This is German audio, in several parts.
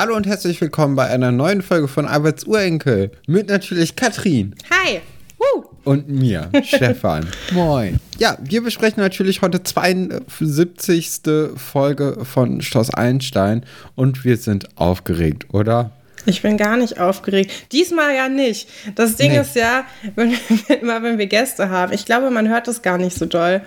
Hallo und herzlich willkommen bei einer neuen Folge von Alberts Urenkel. Mit natürlich Katrin. Hi. Woo. Und mir, Stefan. Moin. Ja, wir besprechen natürlich heute 72. Folge von Schloss Einstein und wir sind aufgeregt, oder? Ich bin gar nicht aufgeregt. Diesmal ja nicht. Das Ding nee. ist ja, wenn, immer wenn wir Gäste haben, ich glaube, man hört das gar nicht so doll.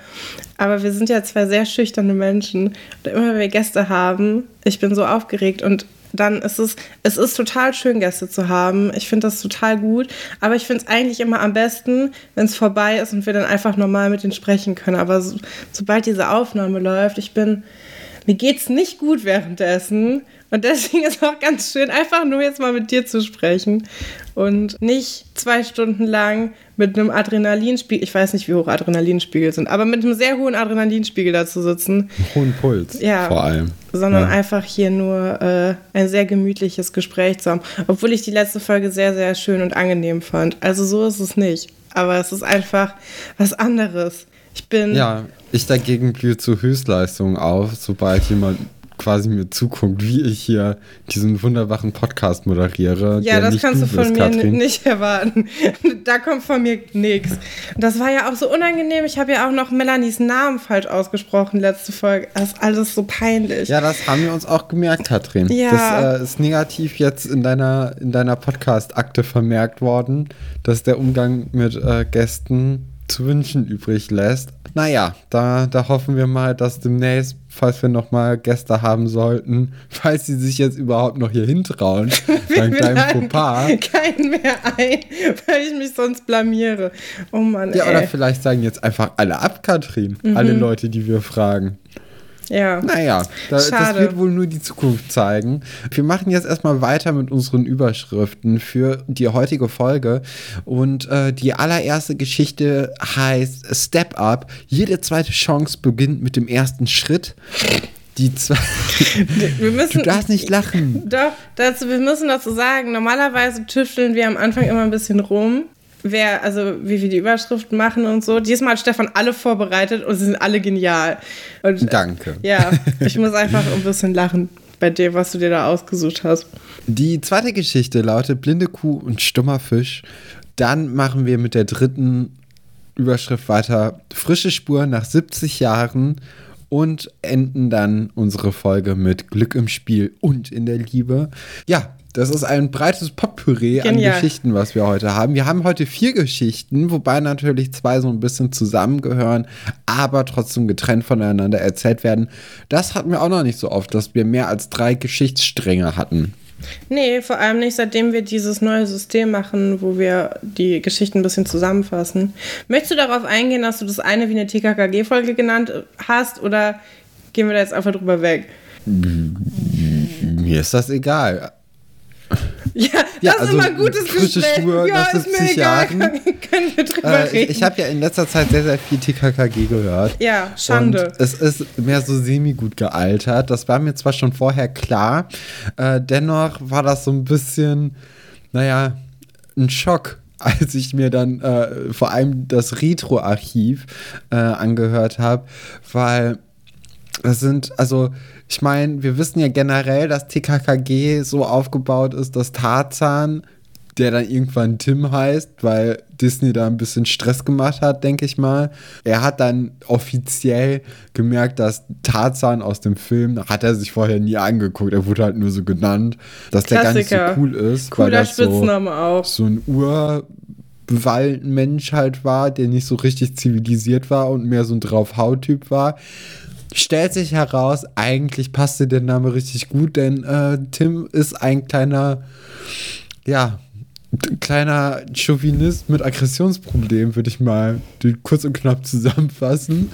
Aber wir sind ja zwei sehr schüchterne Menschen. Und immer wenn wir Gäste haben, ich bin so aufgeregt und dann ist es, es ist total schön, Gäste zu haben. Ich finde das total gut. Aber ich finde es eigentlich immer am besten, wenn es vorbei ist und wir dann einfach normal mit denen sprechen können. Aber so, sobald diese Aufnahme läuft, ich bin, mir geht es nicht gut währenddessen. Und deswegen ist auch ganz schön, einfach nur jetzt mal mit dir zu sprechen und nicht zwei Stunden lang mit einem Adrenalinspiegel, ich weiß nicht, wie hoch Adrenalinspiegel sind, aber mit einem sehr hohen Adrenalinspiegel da zu sitzen. Hohen Puls, ja, vor allem. Sondern ja. einfach hier nur äh, ein sehr gemütliches Gespräch zu haben. Obwohl ich die letzte Folge sehr, sehr schön und angenehm fand. Also so ist es nicht. Aber es ist einfach was anderes. Ich bin. Ja, ich dagegen blühe zu Höchstleistungen auf, sobald jemand quasi mir zuguckt, wie ich hier diesen wunderbaren Podcast moderiere. Ja, das kannst du von mir Katrin. nicht erwarten. da kommt von mir nichts. Das war ja auch so unangenehm. Ich habe ja auch noch Melanies Namen falsch ausgesprochen letzte Folge. Das ist alles so peinlich. Ja, das haben wir uns auch gemerkt, Katrin. Ja. Das äh, ist negativ jetzt in deiner, in deiner Podcast-Akte vermerkt worden, dass der Umgang mit äh, Gästen zu wünschen übrig lässt. Naja, da, da hoffen wir mal, dass demnächst, falls wir nochmal Gäste haben sollten, falls sie sich jetzt überhaupt noch hier hintrauen, beim kleinen Fauxpas. Keinen mehr ein, weil ich mich sonst blamiere. Oh Mann, Ja, ey. oder vielleicht sagen jetzt einfach alle ab, Katrin. Mhm. Alle Leute, die wir fragen. Ja. Naja, da, das wird wohl nur die Zukunft zeigen. Wir machen jetzt erstmal weiter mit unseren Überschriften für die heutige Folge. Und äh, die allererste Geschichte heißt Step Up. Jede zweite Chance beginnt mit dem ersten Schritt. Die zwei. Wir müssen, du darfst nicht lachen. Doch, dazu, wir müssen dazu sagen, normalerweise tüfteln wir am Anfang immer ein bisschen rum wer, also wie wir die Überschriften machen und so. Diesmal hat Stefan alle vorbereitet und sie sind alle genial. Und, Danke. Ja, ich muss einfach ein bisschen lachen bei dem, was du dir da ausgesucht hast. Die zweite Geschichte lautet Blinde Kuh und stummer Fisch. Dann machen wir mit der dritten Überschrift weiter. Frische Spur nach 70 Jahren und enden dann unsere Folge mit Glück im Spiel und in der Liebe. Ja, das ist ein breites Potpourri an Geschichten, was wir heute haben. Wir haben heute vier Geschichten, wobei natürlich zwei so ein bisschen zusammengehören, aber trotzdem getrennt voneinander erzählt werden. Das hatten wir auch noch nicht so oft, dass wir mehr als drei Geschichtsstränge hatten. Nee, vor allem nicht, seitdem wir dieses neue System machen, wo wir die Geschichten ein bisschen zusammenfassen. Möchtest du darauf eingehen, dass du das eine wie eine TKKG-Folge genannt hast oder gehen wir da jetzt einfach drüber weg? Mir ist das egal. Ja, das ja, ist also immer ein gutes Gespräch. Spur ja, nach 70 Jahren. Können wir drüber äh, reden. Ich, ich habe ja in letzter Zeit sehr, sehr viel TKKG gehört. Ja, Schande. Und es ist mehr so semi-gut gealtert. Das war mir zwar schon vorher klar, äh, dennoch war das so ein bisschen, naja, ein Schock als ich mir dann äh, vor allem das Retro-Archiv äh, angehört habe, weil das sind, also ich meine, wir wissen ja generell, dass TKKG so aufgebaut ist, dass Tarzan, der dann irgendwann Tim heißt, weil Disney da ein bisschen Stress gemacht hat, denke ich mal. Er hat dann offiziell gemerkt, dass Tarzan aus dem Film, hat er sich vorher nie angeguckt, er wurde halt nur so genannt, dass Klassiker. der gar nicht so cool ist. Cooler weil das Spitzname so, auch. So ein Ur- Mensch halt war, der nicht so richtig zivilisiert war und mehr so ein Draufhaut-Typ war stellt sich heraus, eigentlich passte der Name richtig gut, denn äh, Tim ist ein kleiner, ja, kleiner Chauvinist mit Aggressionsproblemen, würde ich mal kurz und knapp zusammenfassen.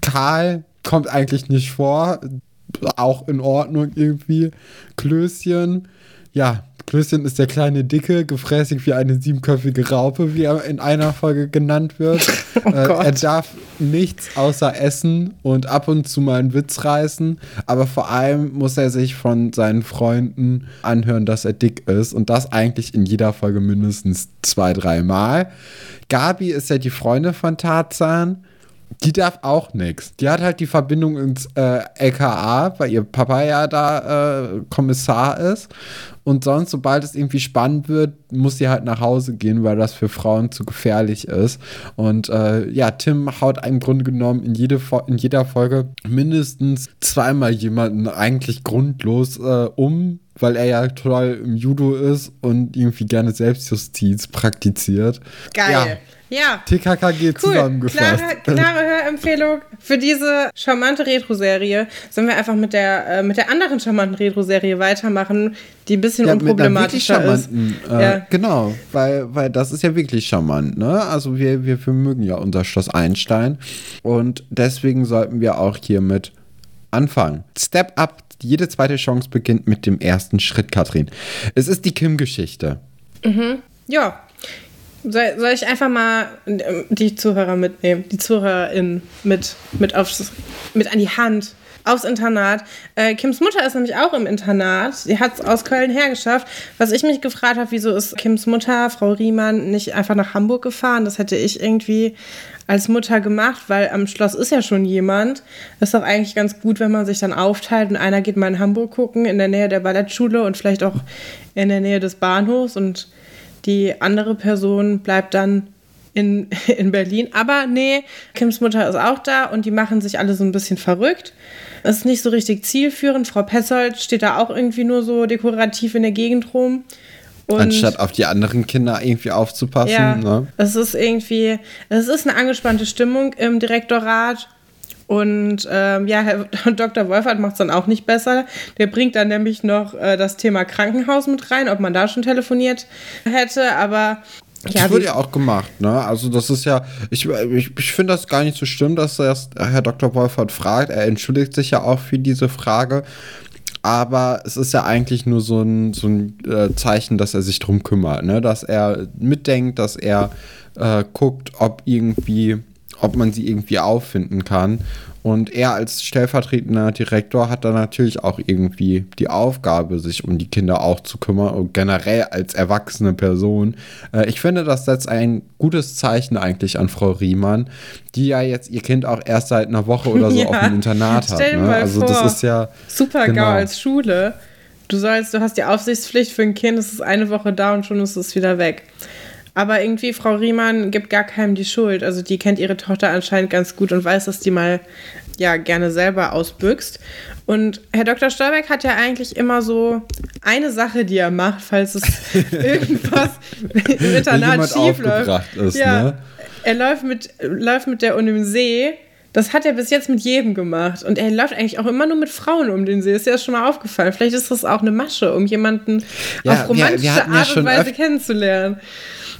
Karl kommt eigentlich nicht vor, auch in Ordnung irgendwie. Klößchen, ja, Klößchen ist der kleine Dicke, gefräßig wie eine siebenköpfige Raupe, wie er in einer Folge genannt wird. oh äh, er darf nichts außer essen und ab und zu mal einen Witz reißen, aber vor allem muss er sich von seinen Freunden anhören, dass er dick ist und das eigentlich in jeder Folge mindestens zwei, dreimal. Gabi ist ja die Freundin von Tarzan die darf auch nichts. Die hat halt die Verbindung ins äh, LKA, weil ihr Papa ja da äh, Kommissar ist. Und sonst, sobald es irgendwie spannend wird, muss sie halt nach Hause gehen, weil das für Frauen zu gefährlich ist. Und äh, ja, Tim haut im Grunde genommen in, jede, in jeder Folge mindestens zweimal jemanden eigentlich grundlos äh, um, weil er ja toll im Judo ist und irgendwie gerne Selbstjustiz praktiziert. Geil. Ja. Ja. TKKG cool. zusammengefasst. Klare, klare Hörempfehlung für diese charmante Retro-Serie. Sollen wir einfach mit der, äh, mit der anderen charmanten Retro-Serie weitermachen, die ein bisschen ja, unproblematischer ist. Äh, ja. Genau, weil, weil das ist ja wirklich charmant. Ne? Also wir, wir, wir mögen ja unser Schloss Einstein und deswegen sollten wir auch hiermit anfangen. Step Up, jede zweite Chance beginnt mit dem ersten Schritt, Katrin. Es ist die Kim-Geschichte. Mhm. Ja, soll, soll, ich einfach mal ähm, die Zuhörer mitnehmen, die ZuhörerInnen mit, mit, mit an die Hand aufs Internat. Äh, Kims Mutter ist nämlich auch im Internat. Sie hat es aus Köln hergeschafft. Was ich mich gefragt habe, wieso ist Kims Mutter, Frau Riemann, nicht einfach nach Hamburg gefahren? Das hätte ich irgendwie als Mutter gemacht, weil am Schloss ist ja schon jemand. Ist doch eigentlich ganz gut, wenn man sich dann aufteilt und einer geht mal in Hamburg gucken, in der Nähe der Ballettschule und vielleicht auch in der Nähe des Bahnhofs und die andere Person bleibt dann in, in Berlin. Aber nee, Kims Mutter ist auch da und die machen sich alle so ein bisschen verrückt. Das ist nicht so richtig zielführend. Frau Petzold steht da auch irgendwie nur so dekorativ in der Gegend rum. Und Anstatt auf die anderen Kinder irgendwie aufzupassen. Ja, ne? es ist irgendwie, es ist eine angespannte Stimmung im Direktorat und ähm, ja, Herr Dr. Wolfert macht es dann auch nicht besser. Der bringt dann nämlich noch äh, das Thema Krankenhaus mit rein, ob man da schon telefoniert hätte. Aber ja, das wird ja auch gemacht, ne? Also das ist ja, ich, ich, ich finde das gar nicht so schlimm, dass erst Herr Dr. Wolfert fragt. Er entschuldigt sich ja auch für diese Frage. Aber es ist ja eigentlich nur so ein, so ein äh, Zeichen, dass er sich drum kümmert, ne? Dass er mitdenkt, dass er äh, guckt, ob irgendwie ob man sie irgendwie auffinden kann. Und er als stellvertretender Direktor hat dann natürlich auch irgendwie die Aufgabe, sich um die Kinder auch zu kümmern und generell als erwachsene Person. Äh, ich finde, das setzt ein gutes Zeichen eigentlich an Frau Riemann, die ja jetzt ihr Kind auch erst seit einer Woche oder so ja, auf dem Internat hat. Ne? Also das ist ja super genau. GAU als Schule. Du sollst, du hast die Aufsichtspflicht für ein Kind, es ist eine Woche da und schon ist es wieder weg. Aber irgendwie, Frau Riemann gibt gar keinem die Schuld. Also die kennt ihre Tochter anscheinend ganz gut und weiß, dass die mal ja gerne selber ausbüchst. Und Herr Dr. Stolberg hat ja eigentlich immer so eine Sache, die er macht, falls es irgendwas im Internat schief läuft. Ist, ja, ne? Er läuft mit, läuft mit der um den See. Das hat er bis jetzt mit jedem gemacht. Und er läuft eigentlich auch immer nur mit Frauen um den See. Ist dir das schon mal aufgefallen? Vielleicht ist das auch eine Masche, um jemanden ja, auf romantische wir, wir Art und Weise kennenzulernen.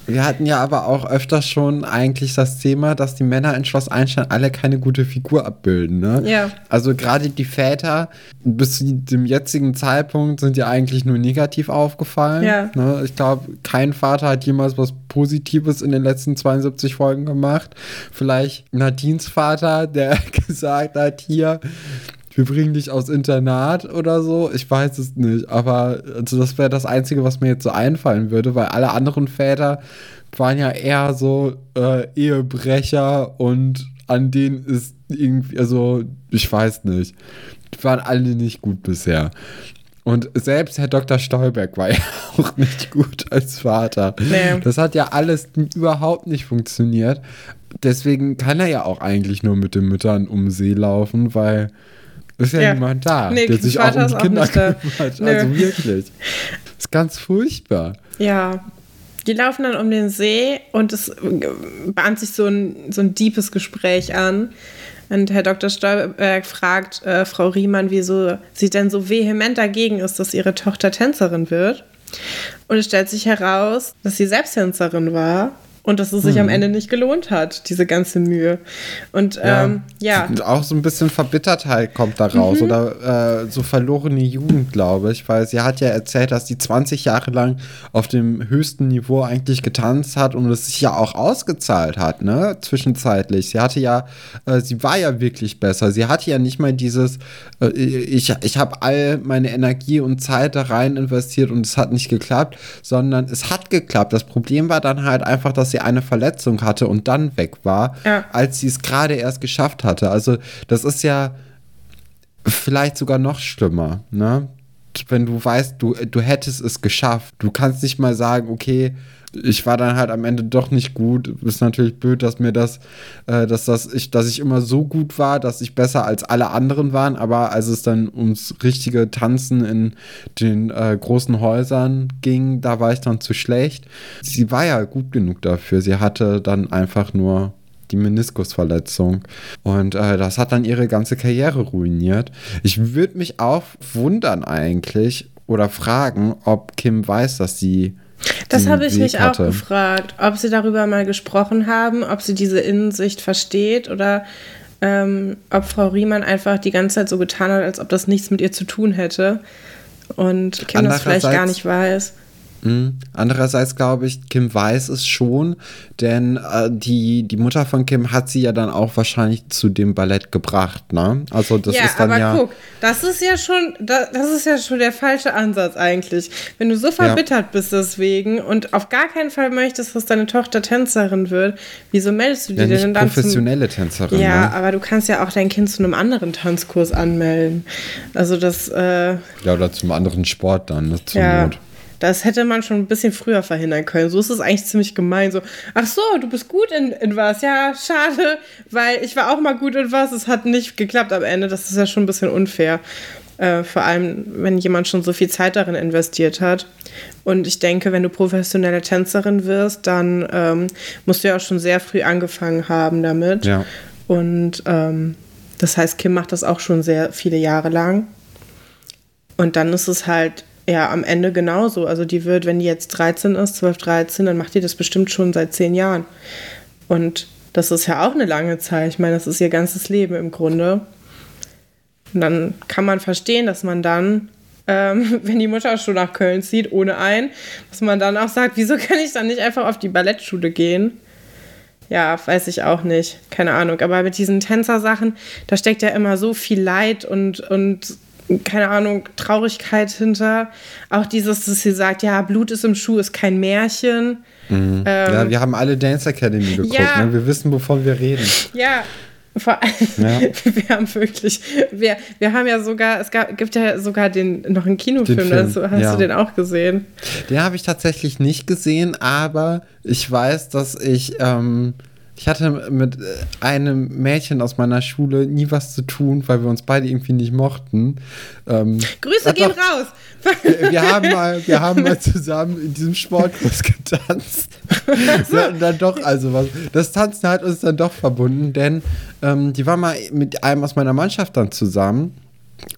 Wir hatten ja aber auch öfters schon eigentlich das Thema, dass die Männer in Schloss Einstein alle keine gute Figur abbilden. Ne? Ja. Also gerade die Väter bis zu dem jetzigen Zeitpunkt sind ja eigentlich nur negativ aufgefallen. Ja. Ne? Ich glaube, kein Vater hat jemals was Positives in den letzten 72 Folgen gemacht. Vielleicht Nadines Vater, der gesagt hat, hier, wir bringen dich aus Internat oder so. Ich weiß es nicht. Aber also das wäre das Einzige, was mir jetzt so einfallen würde, weil alle anderen Väter waren ja eher so äh, Ehebrecher und an denen ist irgendwie, also ich weiß nicht. Die waren alle nicht gut bisher. Und selbst Herr Dr. Stolberg war ja auch nicht gut als Vater. Nee. Das hat ja alles überhaupt nicht funktioniert. Deswegen kann er ja auch eigentlich nur mit den Müttern um See laufen, weil ist ja, ja. niemand da, nee, der sich auch um die Kinder kümmert. Nö. Also wirklich. Ist ganz furchtbar. Ja. Die laufen dann um den See und es bahnt sich so ein, so ein deepes Gespräch an. Und Herr Dr. Stolberg fragt äh, Frau Riemann, wieso sie denn so vehement dagegen ist, dass ihre Tochter Tänzerin wird. Und es stellt sich heraus, dass sie selbst Tänzerin war und dass es sich hm. am Ende nicht gelohnt hat, diese ganze Mühe. Und ja, ähm, ja. auch so ein bisschen Verbittertheit kommt da raus mhm. oder äh, so verlorene Jugend, glaube ich, weil sie hat ja erzählt, dass sie 20 Jahre lang auf dem höchsten Niveau eigentlich getanzt hat und es sich ja auch ausgezahlt hat, ne, zwischenzeitlich. Sie hatte ja, äh, sie war ja wirklich besser. Sie hatte ja nicht mal dieses, äh, ich, ich habe all meine Energie und Zeit da rein investiert und es hat nicht geklappt, sondern es hat geklappt. Das Problem war dann halt einfach, dass dass sie eine Verletzung hatte und dann weg war, Ja. als sie es gerade erst geschafft hatte. Also das ist ja vielleicht sogar noch schlimmer, ne? Wenn du weißt, du, du hättest es geschafft. Du kannst nicht mal sagen, okay, ich war dann halt am Ende doch nicht gut. Ist natürlich blöd, dass mir das, äh, dass das ich, dass ich immer so gut war, dass ich besser als alle anderen waren. Aber als es dann ums richtige Tanzen in den äh, großen Häusern ging, da war ich dann zu schlecht. Sie war ja gut genug dafür. Sie hatte dann einfach nur die Meniskusverletzung. Und äh, das hat dann ihre ganze Karriere ruiniert. Ich würde mich auch wundern eigentlich oder fragen, ob Kim weiß, dass sie. Das habe ich Weg mich auch gefragt, ob sie darüber mal gesprochen haben, ob sie diese Innensicht versteht oder ähm, ob Frau Riemann einfach die ganze Zeit so getan hat, als ob das nichts mit ihr zu tun hätte und Kim das vielleicht gar nicht weiß. Mhm. Andererseits glaube ich, Kim weiß es schon, denn äh, die, die Mutter von Kim hat sie ja dann auch wahrscheinlich zu dem Ballett gebracht, ne? Also das ja, ist dann aber ja. guck, das ist ja schon, da- das ist ja schon der falsche Ansatz eigentlich. Wenn du so verbittert bist deswegen und auf gar keinen Fall möchtest, dass deine Tochter Tänzerin wird, wieso meldest du die ja, denn nicht dann zum professionelle Tänzerin. Ja, ne? aber du kannst ja auch dein Kind zu einem anderen Tanzkurs anmelden. Also das, äh, ja, oder zum anderen Sport dann, ne? Zur ja, Not. Das hätte man schon ein bisschen früher verhindern können. So ist es eigentlich ziemlich gemein. So, ach so, du bist gut in, in was? Ja, schade, weil ich war auch mal gut in was. Es hat nicht geklappt am Ende. Das ist ja schon ein bisschen unfair. Äh, vor allem, wenn jemand schon so viel Zeit darin investiert hat. Und ich denke, wenn du professionelle Tänzerin wirst, dann ähm, musst du ja auch schon sehr früh angefangen haben damit. Ja. Und ähm, das heißt, Kim macht das auch schon sehr viele Jahre lang. Und dann ist es halt ja am Ende genauso. Also die wird, wenn die jetzt 13 ist, 12, 13, dann macht die das bestimmt schon seit 10 Jahren. Und das ist ja auch eine lange Zeit. Ich meine, das ist ihr ganzes Leben im Grunde. Und dann kann man verstehen, dass man dann, ähm, wenn die Mutter schon nach Köln zieht, ohne ein, dass man dann auch sagt, wieso kann ich dann nicht einfach auf die Ballettschule gehen? Ja, weiß ich auch nicht. Keine Ahnung. Aber mit diesen Tänzersachen, da steckt ja immer so viel Leid und, und keine Ahnung, Traurigkeit hinter. Auch dieses, dass sie sagt, ja, Blut ist im Schuh, ist kein Märchen. Ähm, ja, wir haben alle Dance Academy geguckt, Ja. ne? Wir wissen, wovon wir reden. Ja, vor allem, Ja. wir haben wirklich, wir, wir haben ja sogar, es gab, gibt ja sogar den, noch einen Kinofilm Film, dazu. Hast ja. du den auch gesehen? Den habe ich tatsächlich nicht gesehen, aber ich weiß, dass ich, ähm, ich hatte mit äh, einem Mädchen aus meiner Schule nie was zu tun, weil wir uns beide irgendwie nicht mochten. Ähm, Grüße gehen doch. raus! wir, wir, haben mal, wir haben mal zusammen in diesem Sportkurs getanzt. Wir hatten dann doch, also was, das Tanzen hat uns dann doch verbunden, denn ähm, die war mal mit einem aus meiner Mannschaft dann zusammen.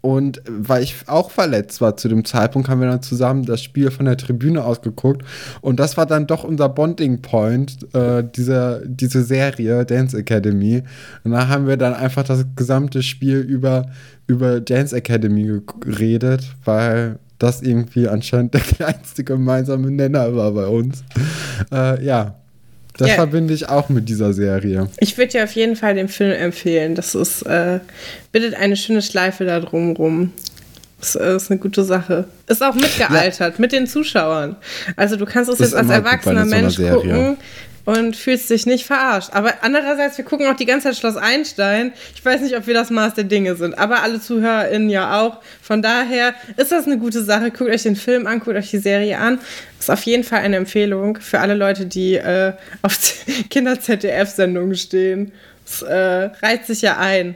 Und weil ich auch verletzt war zu dem Zeitpunkt, haben wir dann zusammen das Spiel von der Tribüne aus geguckt. Und das war dann doch unser Bonding Point, äh, dieser, diese Serie Dance Academy. Und da haben wir dann einfach das gesamte Spiel über, über Dance Academy geredet, weil das irgendwie anscheinend der kleinste gemeinsame Nenner war bei uns. Äh, ja, das Ja. verbinde ich auch mit dieser Serie. Ich würde dir auf jeden Fall den Film empfehlen. Das ist, äh, bildet eine schöne Schleife da drumrum. Das ist eine gute Sache. Ist auch mitgealtert mit den Zuschauern. Also du kannst es jetzt als erwachsener so Mensch Serie. gucken und fühlst dich nicht verarscht. Aber andererseits, wir gucken auch die ganze Zeit Schloss Einstein. Ich weiß nicht, ob wir das Maß der Dinge sind, aber alle ZuhörerInnen ja auch. Von daher ist das eine gute Sache. Guckt euch den Film an, guckt euch die Serie an. Ist auf jeden Fall eine Empfehlung für alle Leute, die äh, auf Kinder-ZDF-Sendungen stehen. Es äh, reizt sich ja ein.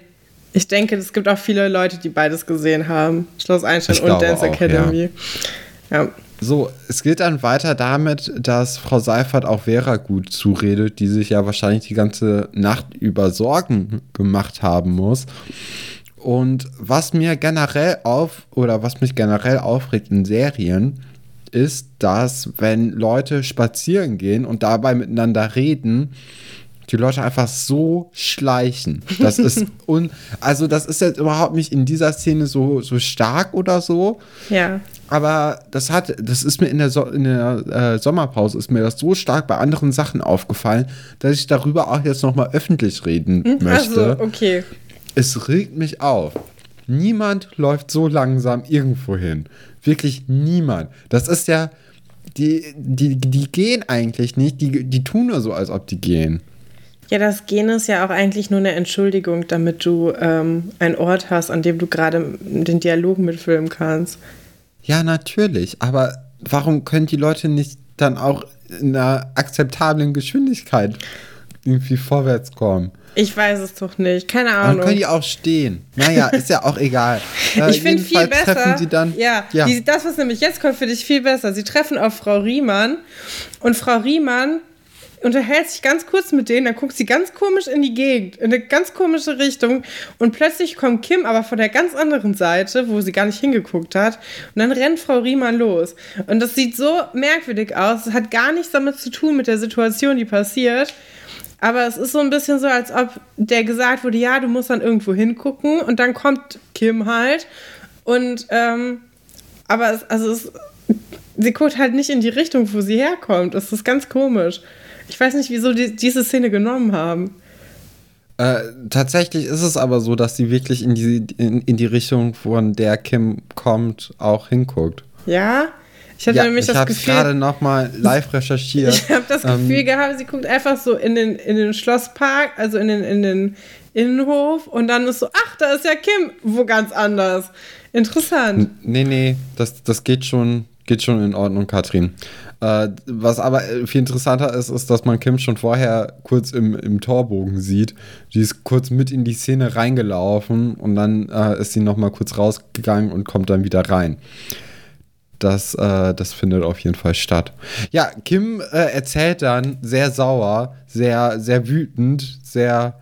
Ich denke, es gibt auch viele Leute, die beides gesehen haben. Schloss Einstein Ich und Dance auch, Academy. Ja. So, es geht dann weiter damit, dass Frau Seifert auch Vera gut zuredet, die sich ja wahrscheinlich die ganze Nacht über Sorgen gemacht haben muss. Und was mir generell auf oder was mich generell aufregt in Serien, ist, dass wenn Leute spazieren gehen und dabei miteinander reden, die Leute einfach so schleichen. Das ist un also das ist jetzt überhaupt nicht in dieser Szene so, so stark oder so. Ja. Aber das hat, das ist mir in der, so in der äh, Sommerpause ist mir das so stark bei anderen Sachen aufgefallen, dass ich darüber auch jetzt nochmal öffentlich reden möchte. Also, okay. Es regt mich auf. Niemand läuft so langsam irgendwo hin. Wirklich niemand. Das ist ja, die, die, die gehen eigentlich nicht, die, die tun nur so, als ob die gehen. Ja, das Gehen ist ja auch eigentlich nur eine Entschuldigung, damit du ähm, einen Ort hast, an dem du gerade den Dialog mitfilmen kannst. Ja, natürlich. Aber warum können die Leute nicht dann auch in einer akzeptablen Geschwindigkeit irgendwie vorwärts kommen? Ich weiß es doch nicht. Keine Ahnung. Dann können die auch stehen. Naja, ist ja auch egal. Äh, ich finde viel besser. Treffen sie dann, ja, ja. Die, das, was nämlich jetzt kommt, finde ich viel besser. Sie treffen auf Frau Riemann und Frau Riemann unterhält sich ganz kurz mit denen, dann guckt sie ganz komisch in die Gegend, in eine ganz komische Richtung und plötzlich kommt Kim aber von der ganz anderen Seite, wo sie gar nicht hingeguckt hat und dann rennt Frau Riemann los. Und das sieht so merkwürdig aus, es hat gar nichts damit zu tun mit der Situation, die passiert. Aber es ist so ein bisschen so, als ob der gesagt wurde, ja, du musst dann irgendwo hingucken und dann kommt Kim halt und ähm, aber es, also es, sie guckt halt nicht in die Richtung, wo sie herkommt. Es ist ganz komisch. Ich weiß nicht, wieso die diese Szene genommen haben. Äh, tatsächlich ist es aber so, dass sie wirklich in die, in, in die Richtung, von der Kim kommt, auch hinguckt. Ja? Ich hatte ja, nämlich ich das Gefühl. gerade noch mal live recherchiert. Ich habe das Gefühl ähm, gehabt, sie guckt einfach so in den, in den Schlosspark, also in den, in den Innenhof und dann ist so, ach, da ist ja Kim, wo ganz anders. Interessant. Nee, nee, das, das geht schon, geht schon in Ordnung, Katrin. Äh, was aber viel interessanter ist, ist, dass man Kim schon vorher kurz im, im Torbogen sieht. Die ist kurz mit in die Szene reingelaufen und dann äh, ist sie noch mal kurz rausgegangen und kommt dann wieder rein. Das, äh, das findet auf jeden Fall statt. Ja, Kim äh, erzählt dann sehr sauer, sehr, sehr wütend, sehr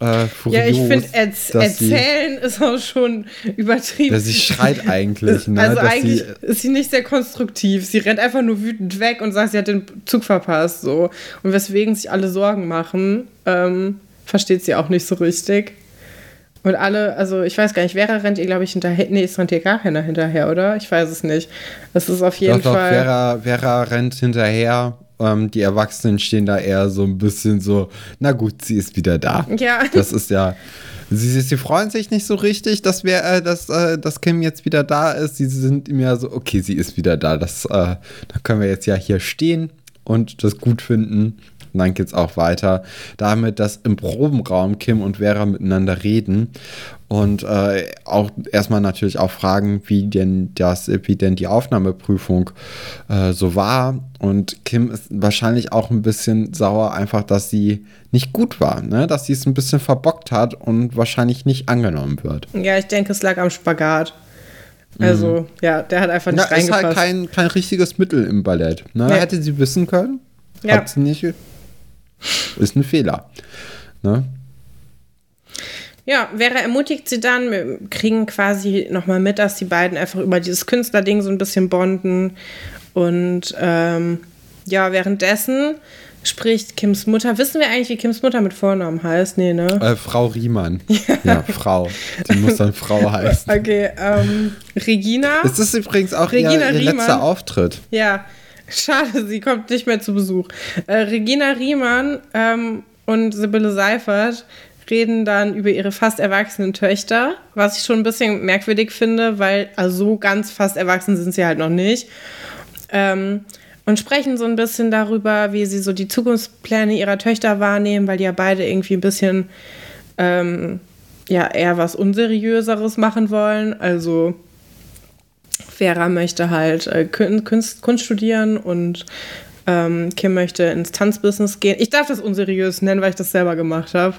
äh, furios, Ja, ich finde, erz erzählen sie, ist auch schon übertrieben. sie schreit eigentlich. Ne, also eigentlich sie, ist sie nicht sehr konstruktiv. Sie rennt einfach nur wütend weg und sagt, sie hat den Zug verpasst. So. Und weswegen sich alle Sorgen machen, ähm, versteht sie auch nicht so richtig. Und alle, also ich weiß gar nicht, Vera rennt ihr, glaube ich, hinterher. Nee, es rennt ihr gar keiner hinterher, oder? Ich weiß es nicht. Es ist auf jeden doch, Fall. Doch, Vera, Vera rennt hinterher ähm, die Erwachsenen stehen da eher so ein bisschen so, na gut, sie ist wieder da. Ja. Das ist ja. Sie, sie freuen sich nicht so richtig, dass, wir, äh, dass, äh, dass Kim jetzt wieder da ist. Sie sind ja so, okay, sie ist wieder da. Das, äh, da können wir jetzt ja hier stehen und das gut finden. Und dann geht es auch weiter damit, dass im Probenraum Kim und Vera miteinander reden und äh, auch erstmal natürlich auch fragen, wie denn das, wie denn die Aufnahmeprüfung äh, so war. Und Kim ist wahrscheinlich auch ein bisschen sauer, einfach, dass sie nicht gut war, ne? dass sie es ein bisschen verbockt hat und wahrscheinlich nicht angenommen wird. Ja, ich denke, es lag am Spagat. Also, mhm. ja, der hat einfach nicht ja, reingepasst. ist halt kein, kein richtiges Mittel im Ballett. Ne? Nee. Hätte sie wissen können, ja. hat sie nicht. Ist ein Fehler. Ne? Ja, Vera ermutigt sie dann. Wir kriegen quasi nochmal mit, dass die beiden einfach über dieses Künstlerding so ein bisschen bonden. Und ähm, ja, währenddessen spricht Kims Mutter. Wissen wir eigentlich, wie Kims Mutter mit Vornamen heißt? Nee, ne? Äh, Frau Riemann. Ja. ja. Frau. Die muss dann Frau heißen. Okay, ähm, Regina. Das ist übrigens auch Regina ihr, ihr letzter Auftritt. Ja, schade, sie kommt nicht mehr zu Besuch. Äh, Regina Riemann ähm, und Sibylle Seifert reden dann über ihre fast erwachsenen Töchter, was ich schon ein bisschen merkwürdig finde, weil also so ganz fast erwachsen sind sie halt noch nicht. Ähm, und sprechen so ein bisschen darüber, wie sie so die Zukunftspläne ihrer Töchter wahrnehmen, weil die ja beide irgendwie ein bisschen ähm, ja eher was Unseriöseres machen wollen. Also Vera möchte halt äh, Kunst, Kunst studieren und ähm, Kim möchte ins Tanzbusiness gehen. Ich darf das unseriös nennen, weil ich das selber gemacht habe.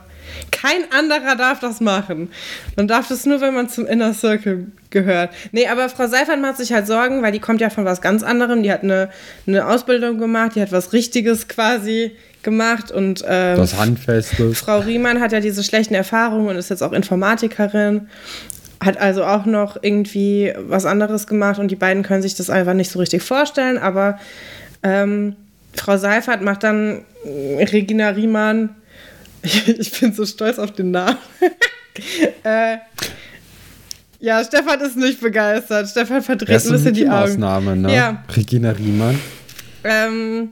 Kein anderer darf das machen. Man darf das nur, wenn man zum Inner Circle gehört. Nee, aber Frau Seifert macht sich halt Sorgen, weil die kommt ja von was ganz anderem. Die hat eine, eine Ausbildung gemacht, die hat was Richtiges quasi gemacht und ähm, das Handfeste. Frau Riemann hat ja diese schlechten Erfahrungen und ist jetzt auch Informatikerin hat also auch noch irgendwie was anderes gemacht und die beiden können sich das einfach nicht so richtig vorstellen, aber ähm, Frau Seifert macht dann Regina Riemann Ich, bin so stolz auf den Namen. äh, ja, Stefan ist nicht begeistert. Stefan verdreht ein bisschen die Augen. Ausnahme, ne? Ja. Regina Riemann. Ähm,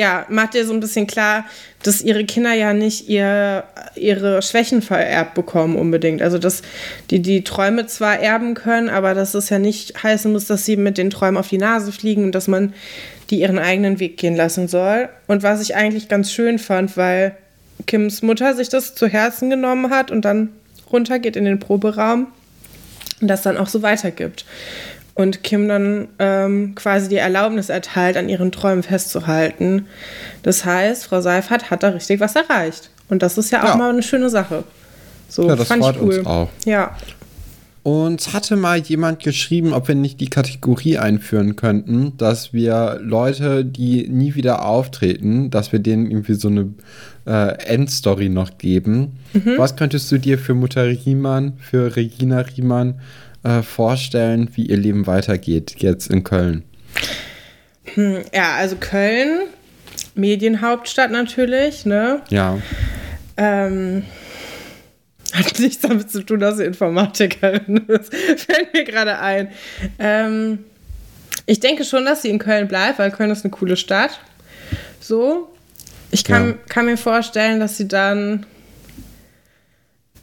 ja, macht ihr so ein bisschen klar, dass ihre Kinder ja nicht ihr, ihre Schwächen vererbt bekommen unbedingt. Also dass die die Träume zwar erben können, aber dass es ja nicht heißen muss, dass sie mit den Träumen auf die Nase fliegen und dass man die ihren eigenen Weg gehen lassen soll. Und was ich eigentlich ganz schön fand, weil Kims Mutter sich das zu Herzen genommen hat und dann runtergeht in den Proberaum und das dann auch so weitergibt. Und Kim dann ähm, quasi die Erlaubnis erteilt, an ihren Träumen festzuhalten. Das heißt, Frau Seifert hat da richtig was erreicht. Und das ist ja auch ja. mal eine schöne Sache. So, ja, das fand freut ich cool. uns auch. Ja. Uns hatte mal jemand geschrieben, ob wir nicht die Kategorie einführen könnten, dass wir Leute, die nie wieder auftreten, dass wir denen irgendwie so eine äh, Endstory noch geben. Mhm. Was könntest du dir für Mutter Riemann, für Regina Riemann äh, vorstellen, wie ihr Leben weitergeht jetzt in Köln? Hm, ja, also Köln, Medienhauptstadt natürlich, ne? Ja. Ähm, hat nichts damit zu tun, dass sie Informatikerin ist. Fällt mir gerade ein. Ähm, ich denke schon, dass sie in Köln bleibt, weil Köln ist eine coole Stadt. So. Ich kann, ja. kann mir vorstellen, dass sie dann.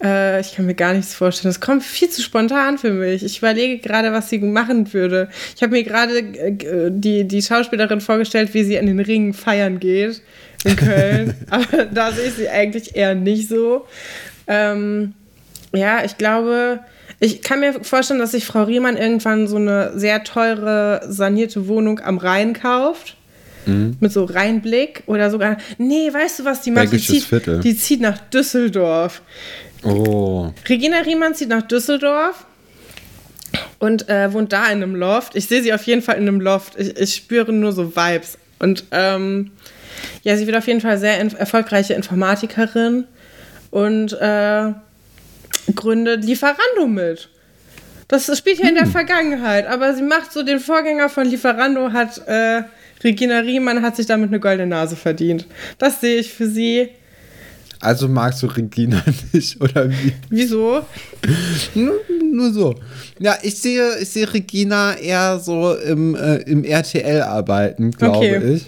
Äh, ich kann mir gar nichts vorstellen. Das kommt viel zu spontan für mich. Ich überlege gerade, was sie machen würde. Ich habe mir gerade äh, die, die Schauspielerin vorgestellt, wie sie an den Ringen feiern geht in Köln. Aber da sehe ich sie eigentlich eher nicht so. Ähm, ja, ich glaube, ich kann mir vorstellen, dass sich Frau Riemann irgendwann so eine sehr teure, sanierte Wohnung am Rhein kauft. Mhm. Mit so Rheinblick oder sogar. Nee, weißt du, was die macht? Die zieht, die zieht nach Düsseldorf. Oh. Regina Riemann zieht nach Düsseldorf und äh, wohnt da in einem Loft. Ich sehe sie auf jeden Fall in einem Loft. Ich, ich spüre nur so Vibes. Und ähm, ja, sie wird auf jeden Fall sehr erfolgreiche Informatikerin und äh, gründet Lieferando mit. Das spielt ja in der hm. Vergangenheit, aber sie macht so den Vorgänger von Lieferando, hat äh, Regina Riemann hat sich damit eine goldene Nase verdient. Das sehe ich für sie. Also magst du Regina nicht, oder wie? Wieso? nur, nur, so. Ja, ich sehe, ich sehe Regina eher so im, äh, im RTL arbeiten, glaube okay. ich.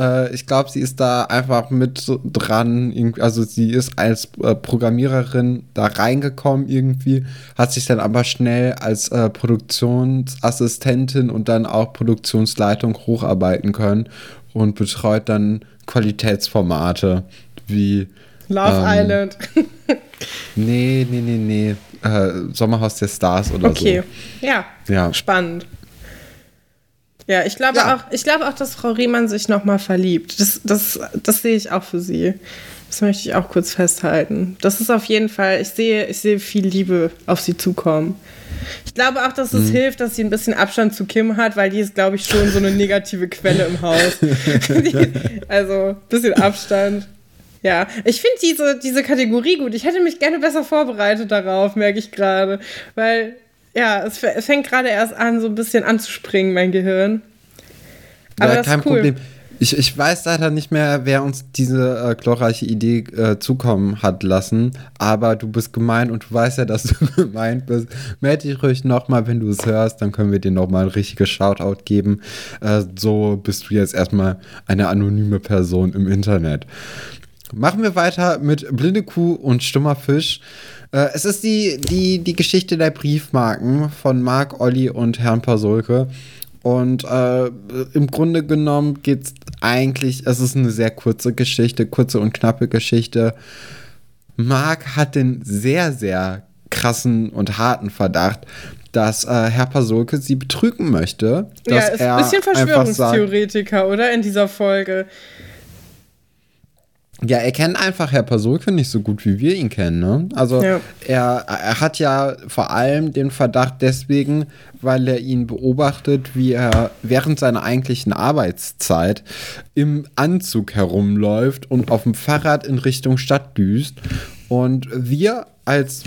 Äh, ich glaube, sie ist da einfach mit dran. Also sie ist als äh, Programmiererin da reingekommen irgendwie, hat sich dann aber schnell als äh, Produktionsassistentin und dann auch Produktionsleitung hocharbeiten können und betreut dann Qualitätsformate wie Love ähm, Island. nee, nee, nee, nee. Äh, Sommerhaus der Stars oder okay. so. Okay, ja. ja. Spannend. Ja, ich glaube ja. auch, ich glaube auch, dass Frau Riemann sich nochmal verliebt. Das, das, das sehe ich auch für sie. Das möchte ich auch kurz festhalten. Das ist auf jeden Fall, ich sehe, ich sehe viel Liebe auf sie zukommen. Ich glaube auch, dass es mhm. hilft, dass sie ein bisschen Abstand zu Kim hat, weil die ist, glaube ich, schon so eine negative Quelle im Haus. also ein bisschen Abstand. Ja, ich finde diese, diese Kategorie gut. Ich hätte mich gerne besser vorbereitet darauf, merke ich gerade. Weil ja, es, es fängt gerade erst an, so ein bisschen anzuspringen, mein Gehirn. Aber ja, kein cool. Problem. Ich, ich weiß leider nicht mehr, wer uns diese äh, glorreiche Idee äh, zukommen hat lassen, aber du bist gemeint und du weißt ja, dass du gemeint bist. Melde dich ruhig nochmal, wenn du es hörst, dann können wir dir nochmal ein richtiges Shoutout geben. Äh, so bist du jetzt erstmal eine anonyme Person im Internet. Machen wir weiter mit Blinde Kuh und Stummer Fisch. Äh, es ist die, die, die Geschichte der Briefmarken von Marc, Olli und Herrn Pasolke. Und äh, im Grunde genommen geht es eigentlich, es ist eine sehr kurze Geschichte, kurze und knappe Geschichte. Marc hat den sehr, sehr krassen und harten Verdacht, dass äh, Herr Pasolke sie betrügen möchte. ja, ist ein bisschen Verschwörungstheoretiker, oder? In dieser Folge. Ja, er kennt einfach Herr Pasulke nicht so gut, wie wir ihn kennen. Ne? Also ja. er, er hat ja vor allem den Verdacht deswegen, weil er ihn beobachtet, wie er während seiner eigentlichen Arbeitszeit im Anzug herumläuft und auf dem Fahrrad in Richtung Stadt düst. Und wir als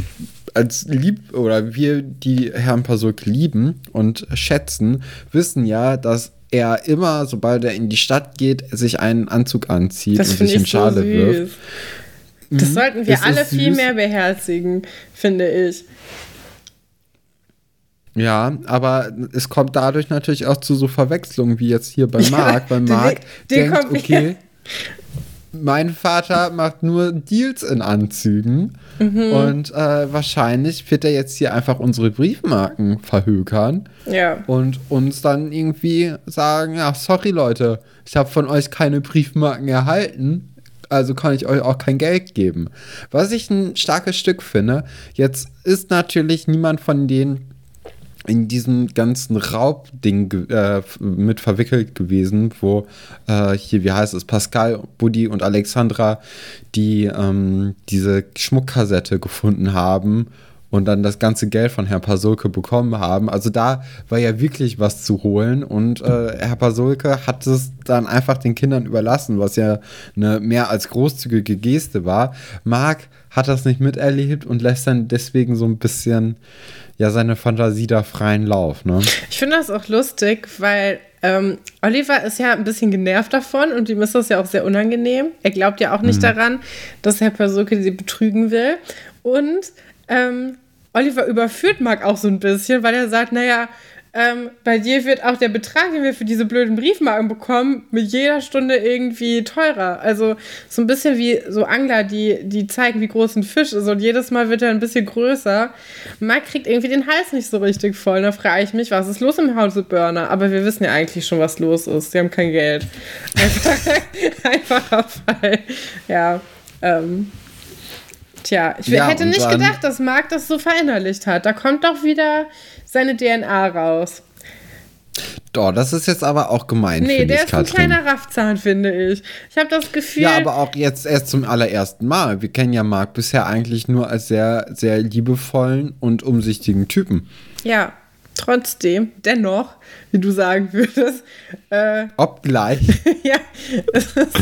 als lieb oder wir, die Herrn Pasulke lieben und schätzen, wissen ja, dass er immer, sobald er in die Stadt geht, sich einen Anzug anzieht das und sich in Schale so wirft. Das mhm. sollten wir das alle viel mehr beherzigen, finde ich. Ja, aber es kommt dadurch natürlich auch zu so Verwechslungen wie jetzt hier bei Marc, ja, weil Marc denkt, okay, mein Vater macht nur Deals in Anzügen Mhm. Und äh, wahrscheinlich wird er jetzt hier einfach unsere Briefmarken verhökern. Ja. Und uns dann irgendwie sagen, ja, sorry Leute, ich habe von euch keine Briefmarken erhalten also kann ich euch auch kein Geld geben. Was ich ein starkes Stück finde, jetzt ist natürlich niemand von denen in diesem ganzen Raubding äh, mit verwickelt gewesen, wo äh, hier, wie heißt es, Pascal, Buddy und Alexandra, die ähm, diese Schmuckkassette gefunden haben und dann das ganze Geld von Herrn Pasulke bekommen haben. Also da war ja wirklich was zu holen und äh, Herr Pasulke hat es dann einfach den Kindern überlassen, was ja eine mehr als großzügige Geste war. Marc hat das nicht miterlebt und lässt dann deswegen so ein bisschen ja seine Fantasie da freien Lauf. Ne? Ich finde das auch lustig, weil ähm, Oliver ist ja ein bisschen genervt davon und ihm ist das ja auch sehr unangenehm. Er glaubt ja auch nicht mhm. daran, dass Herr Pasulke sie betrügen will. Und ähm, Oliver überführt Marc auch so ein bisschen, weil er sagt, naja, ähm, bei dir wird auch der Betrag, den wir für diese blöden Briefmarken bekommen, mit jeder Stunde irgendwie teurer. Also so ein bisschen wie so Angler, die, die zeigen, wie groß ein Fisch ist und jedes Mal wird er ein bisschen größer. Marc kriegt irgendwie den Hals nicht so richtig voll. Da frage ich mich, was ist los im Hause Burner? Aber wir wissen ja eigentlich schon, was los ist. Sie haben kein Geld. Einfach, einfacher Fall. Ja. Ähm, Tja, ich ja, hätte nicht gedacht, dass Marc das so verinnerlicht hat. Da kommt doch wieder seine DNA raus. Doch, das ist jetzt aber auch gemein. Nee, der ich, ist Katrin. ein kleiner Raffzahn, finde ich. Ich habe das Gefühl. Ja, aber auch jetzt erst zum allerersten Mal. Wir kennen ja Marc bisher eigentlich nur als sehr, sehr liebevollen und umsichtigen Typen. Ja, trotzdem, dennoch, wie du sagen würdest. Äh, Obgleich. ja, es ist,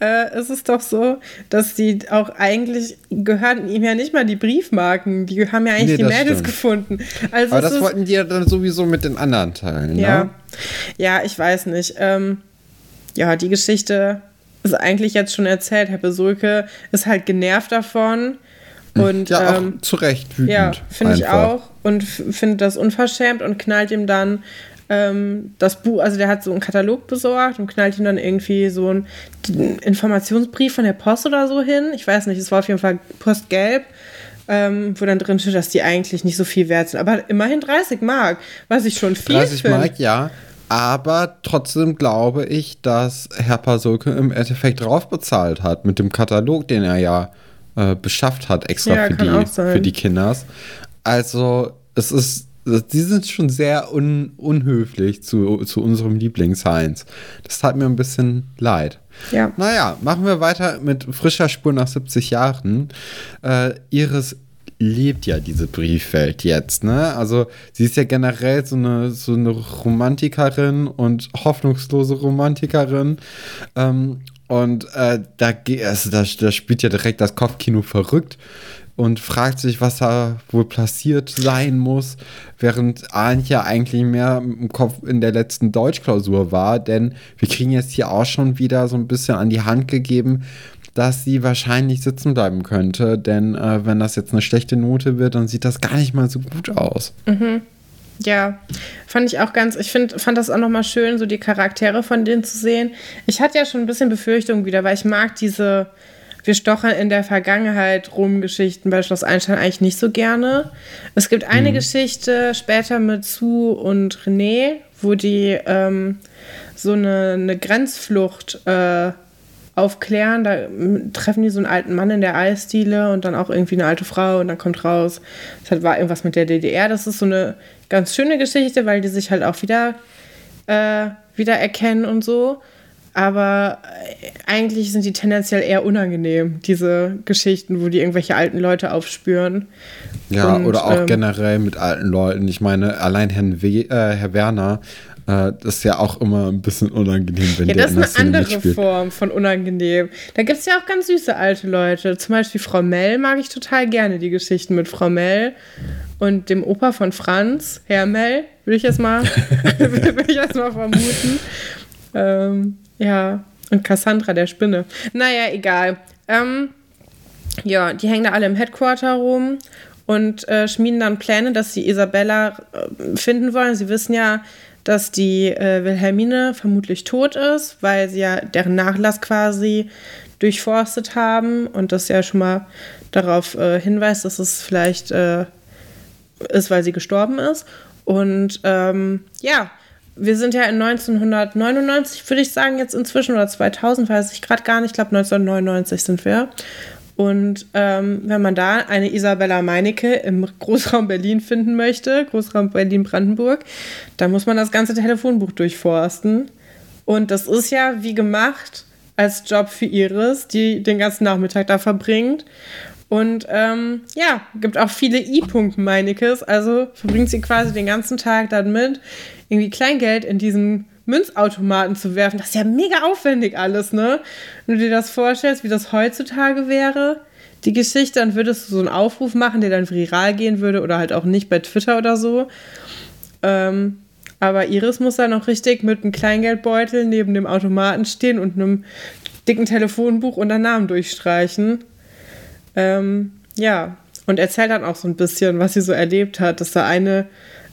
äh, es ist doch so, dass die auch eigentlich gehören ihm ja nicht mal die Briefmarken, die haben ja eigentlich nee, die Mädels stimmt. gefunden. Also Aber das ist, wollten die ja dann sowieso mit den anderen teilen, ja. Ne? Ja, ich weiß nicht. Ähm, ja, die Geschichte ist eigentlich jetzt schon erzählt. Herr Besulke ist halt genervt davon und, ja, ähm, auch zu Recht wütend. Ja, finde ich auch. Und finde das unverschämt und knallt ihm dann ähm, das Buch, also der hat so einen Katalog besorgt und knallt ihm dann irgendwie so einen, einen Informationsbrief von der Post oder so hin. Ich weiß nicht, es war auf jeden Fall postgelb. Ähm, wo dann drin steht, dass die eigentlich nicht so viel wert sind. Aber immerhin 30 Mark, was ich schon viel 30 find. Mark, ja. Aber trotzdem glaube ich, dass Herr Pasulke im Endeffekt draufbezahlt hat mit dem Katalog, den er ja äh, beschafft hat, extra ja, für, die, für die Kinders. Also, es ist, die sind schon sehr un, unhöflich zu, zu unserem Lieblings-Heinz. Das tat mir ein bisschen leid. Ja. Naja, machen wir weiter mit frischer Spur nach 70 Jahren. Äh, Iris lebt ja diese Briefwelt jetzt, ne? Also sie ist ja generell so eine, so eine Romantikerin und hoffnungslose Romantikerin. Ähm, und äh, da, also da, da spielt ja direkt das Kopfkino verrückt und fragt sich, was da wohl passiert sein muss, während Arndt ja eigentlich mehr im Kopf in der letzten Deutschklausur war, denn wir kriegen jetzt hier auch schon wieder so ein bisschen an die Hand gegeben, dass sie wahrscheinlich sitzen bleiben könnte, denn äh, wenn das jetzt eine schlechte Note wird, dann sieht das gar nicht mal so gut aus. Mhm. Ja, fand ich auch ganz, ich find, fand das auch nochmal schön, so die Charaktere von denen zu sehen. Ich hatte ja schon ein bisschen Befürchtung wieder, weil ich mag diese, wir stochern in der Vergangenheit rum Geschichten bei Schloss Einstein eigentlich nicht so gerne. Es gibt eine mhm. Geschichte später mit Sue und René, wo die ähm, so eine, eine Grenzflucht äh, aufklären. Da treffen die so einen alten Mann in der Eisdiele und dann auch irgendwie eine alte Frau und dann kommt raus, es war irgendwas mit der DDR. Das ist so eine ganz schöne Geschichte, weil die sich halt auch wieder, äh, wieder erkennen und so. Aber eigentlich sind die tendenziell eher unangenehm, diese Geschichten, wo die irgendwelche alten Leute aufspüren. Ja, und, oder auch ähm, generell mit alten Leuten. Ich meine, allein Herrn We äh, Herr Werner äh, das ist ja auch immer ein bisschen unangenehm, wenn ja, der Szene das ist eine andere Form von unangenehm. Da gibt es ja auch ganz süße alte Leute. Zum Beispiel Frau Mell mag ich total gerne, die Geschichten mit Frau Mell und dem Opa von Franz, Herr Mell, würde ich jetzt mal, würde ich jetzt mal vermuten. Ähm, ja, und Cassandra, der Spinne. Naja, egal. Ähm, ja, die hängen da alle im Headquarter rum und äh, schmieden dann Pläne, dass sie Isabella äh, finden wollen. Sie wissen ja, dass die äh, Wilhelmine vermutlich tot ist, weil sie ja deren Nachlass quasi durchforstet haben und das ja schon mal darauf äh, hinweist, dass es vielleicht äh, ist, weil sie gestorben ist. Und ähm, ja, wir sind ja in 1999, würde ich sagen, jetzt inzwischen, oder 2000, weiß ich gerade gar nicht, ich glaube 1999 sind wir. Und ähm, wenn man da eine Isabella Meinecke im Großraum Berlin finden möchte, Großraum Berlin-Brandenburg, dann muss man das ganze Telefonbuch durchforsten. Und das ist ja wie gemacht als Job für Iris, die den ganzen Nachmittag da verbringt. Und ähm, ja, gibt auch viele I-Punkt-Meinekes. Also verbringt sie quasi den ganzen Tag damit, irgendwie Kleingeld in diesen Münzautomaten zu werfen. Das ist ja mega aufwendig alles, ne? Wenn du dir das vorstellst, wie das heutzutage wäre, die Geschichte, dann würdest du so einen Aufruf machen, der dann viral gehen würde oder halt auch nicht bei Twitter oder so. Ähm, aber Iris muss dann auch richtig mit einem Kleingeldbeutel neben dem Automaten stehen und einem dicken Telefonbuch einen Namen durchstreichen. Ähm, ja, und erzählt dann auch so ein bisschen, was sie so erlebt hat, dass da eine,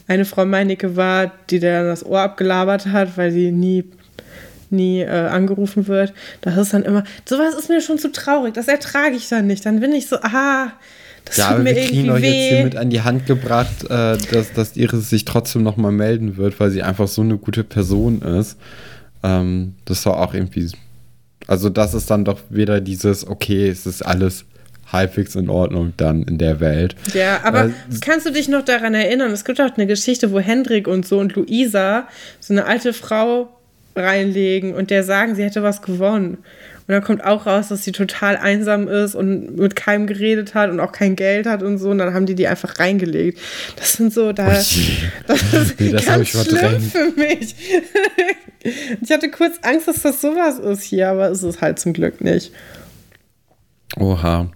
eine Frau Meinecke war, die dann das Ohr abgelabert hat, weil sie nie nie äh, angerufen wird. Das ist dann immer, sowas ist mir schon zu traurig, das ertrage ich dann nicht. Dann bin ich so, ah, das ja, tut mir wir irgendwie euch jetzt weh. hier mit an die Hand gebracht, äh, dass, dass Iris sich trotzdem nochmal melden wird, weil sie einfach so eine gute Person ist. Ähm, das war auch irgendwie. Also, das ist dann doch wieder dieses, okay, es ist alles halbwegs in Ordnung dann in der Welt. Ja, aber Äh, kannst du dich noch daran erinnern? Es gibt auch eine Geschichte, wo Hendrik und so und Luisa so eine alte Frau reinlegen und der sagen, sie hätte was gewonnen. Und dann kommt auch raus, dass sie total einsam ist und mit keinem geredet hat und auch kein Geld hat und so. Und dann haben die die einfach reingelegt. Das sind so, da, Ui. das ist Nee, das ganz schlimm für mich. ich hatte kurz Angst, dass das sowas ist hier, aber ist es halt zum Glück nicht. Oha.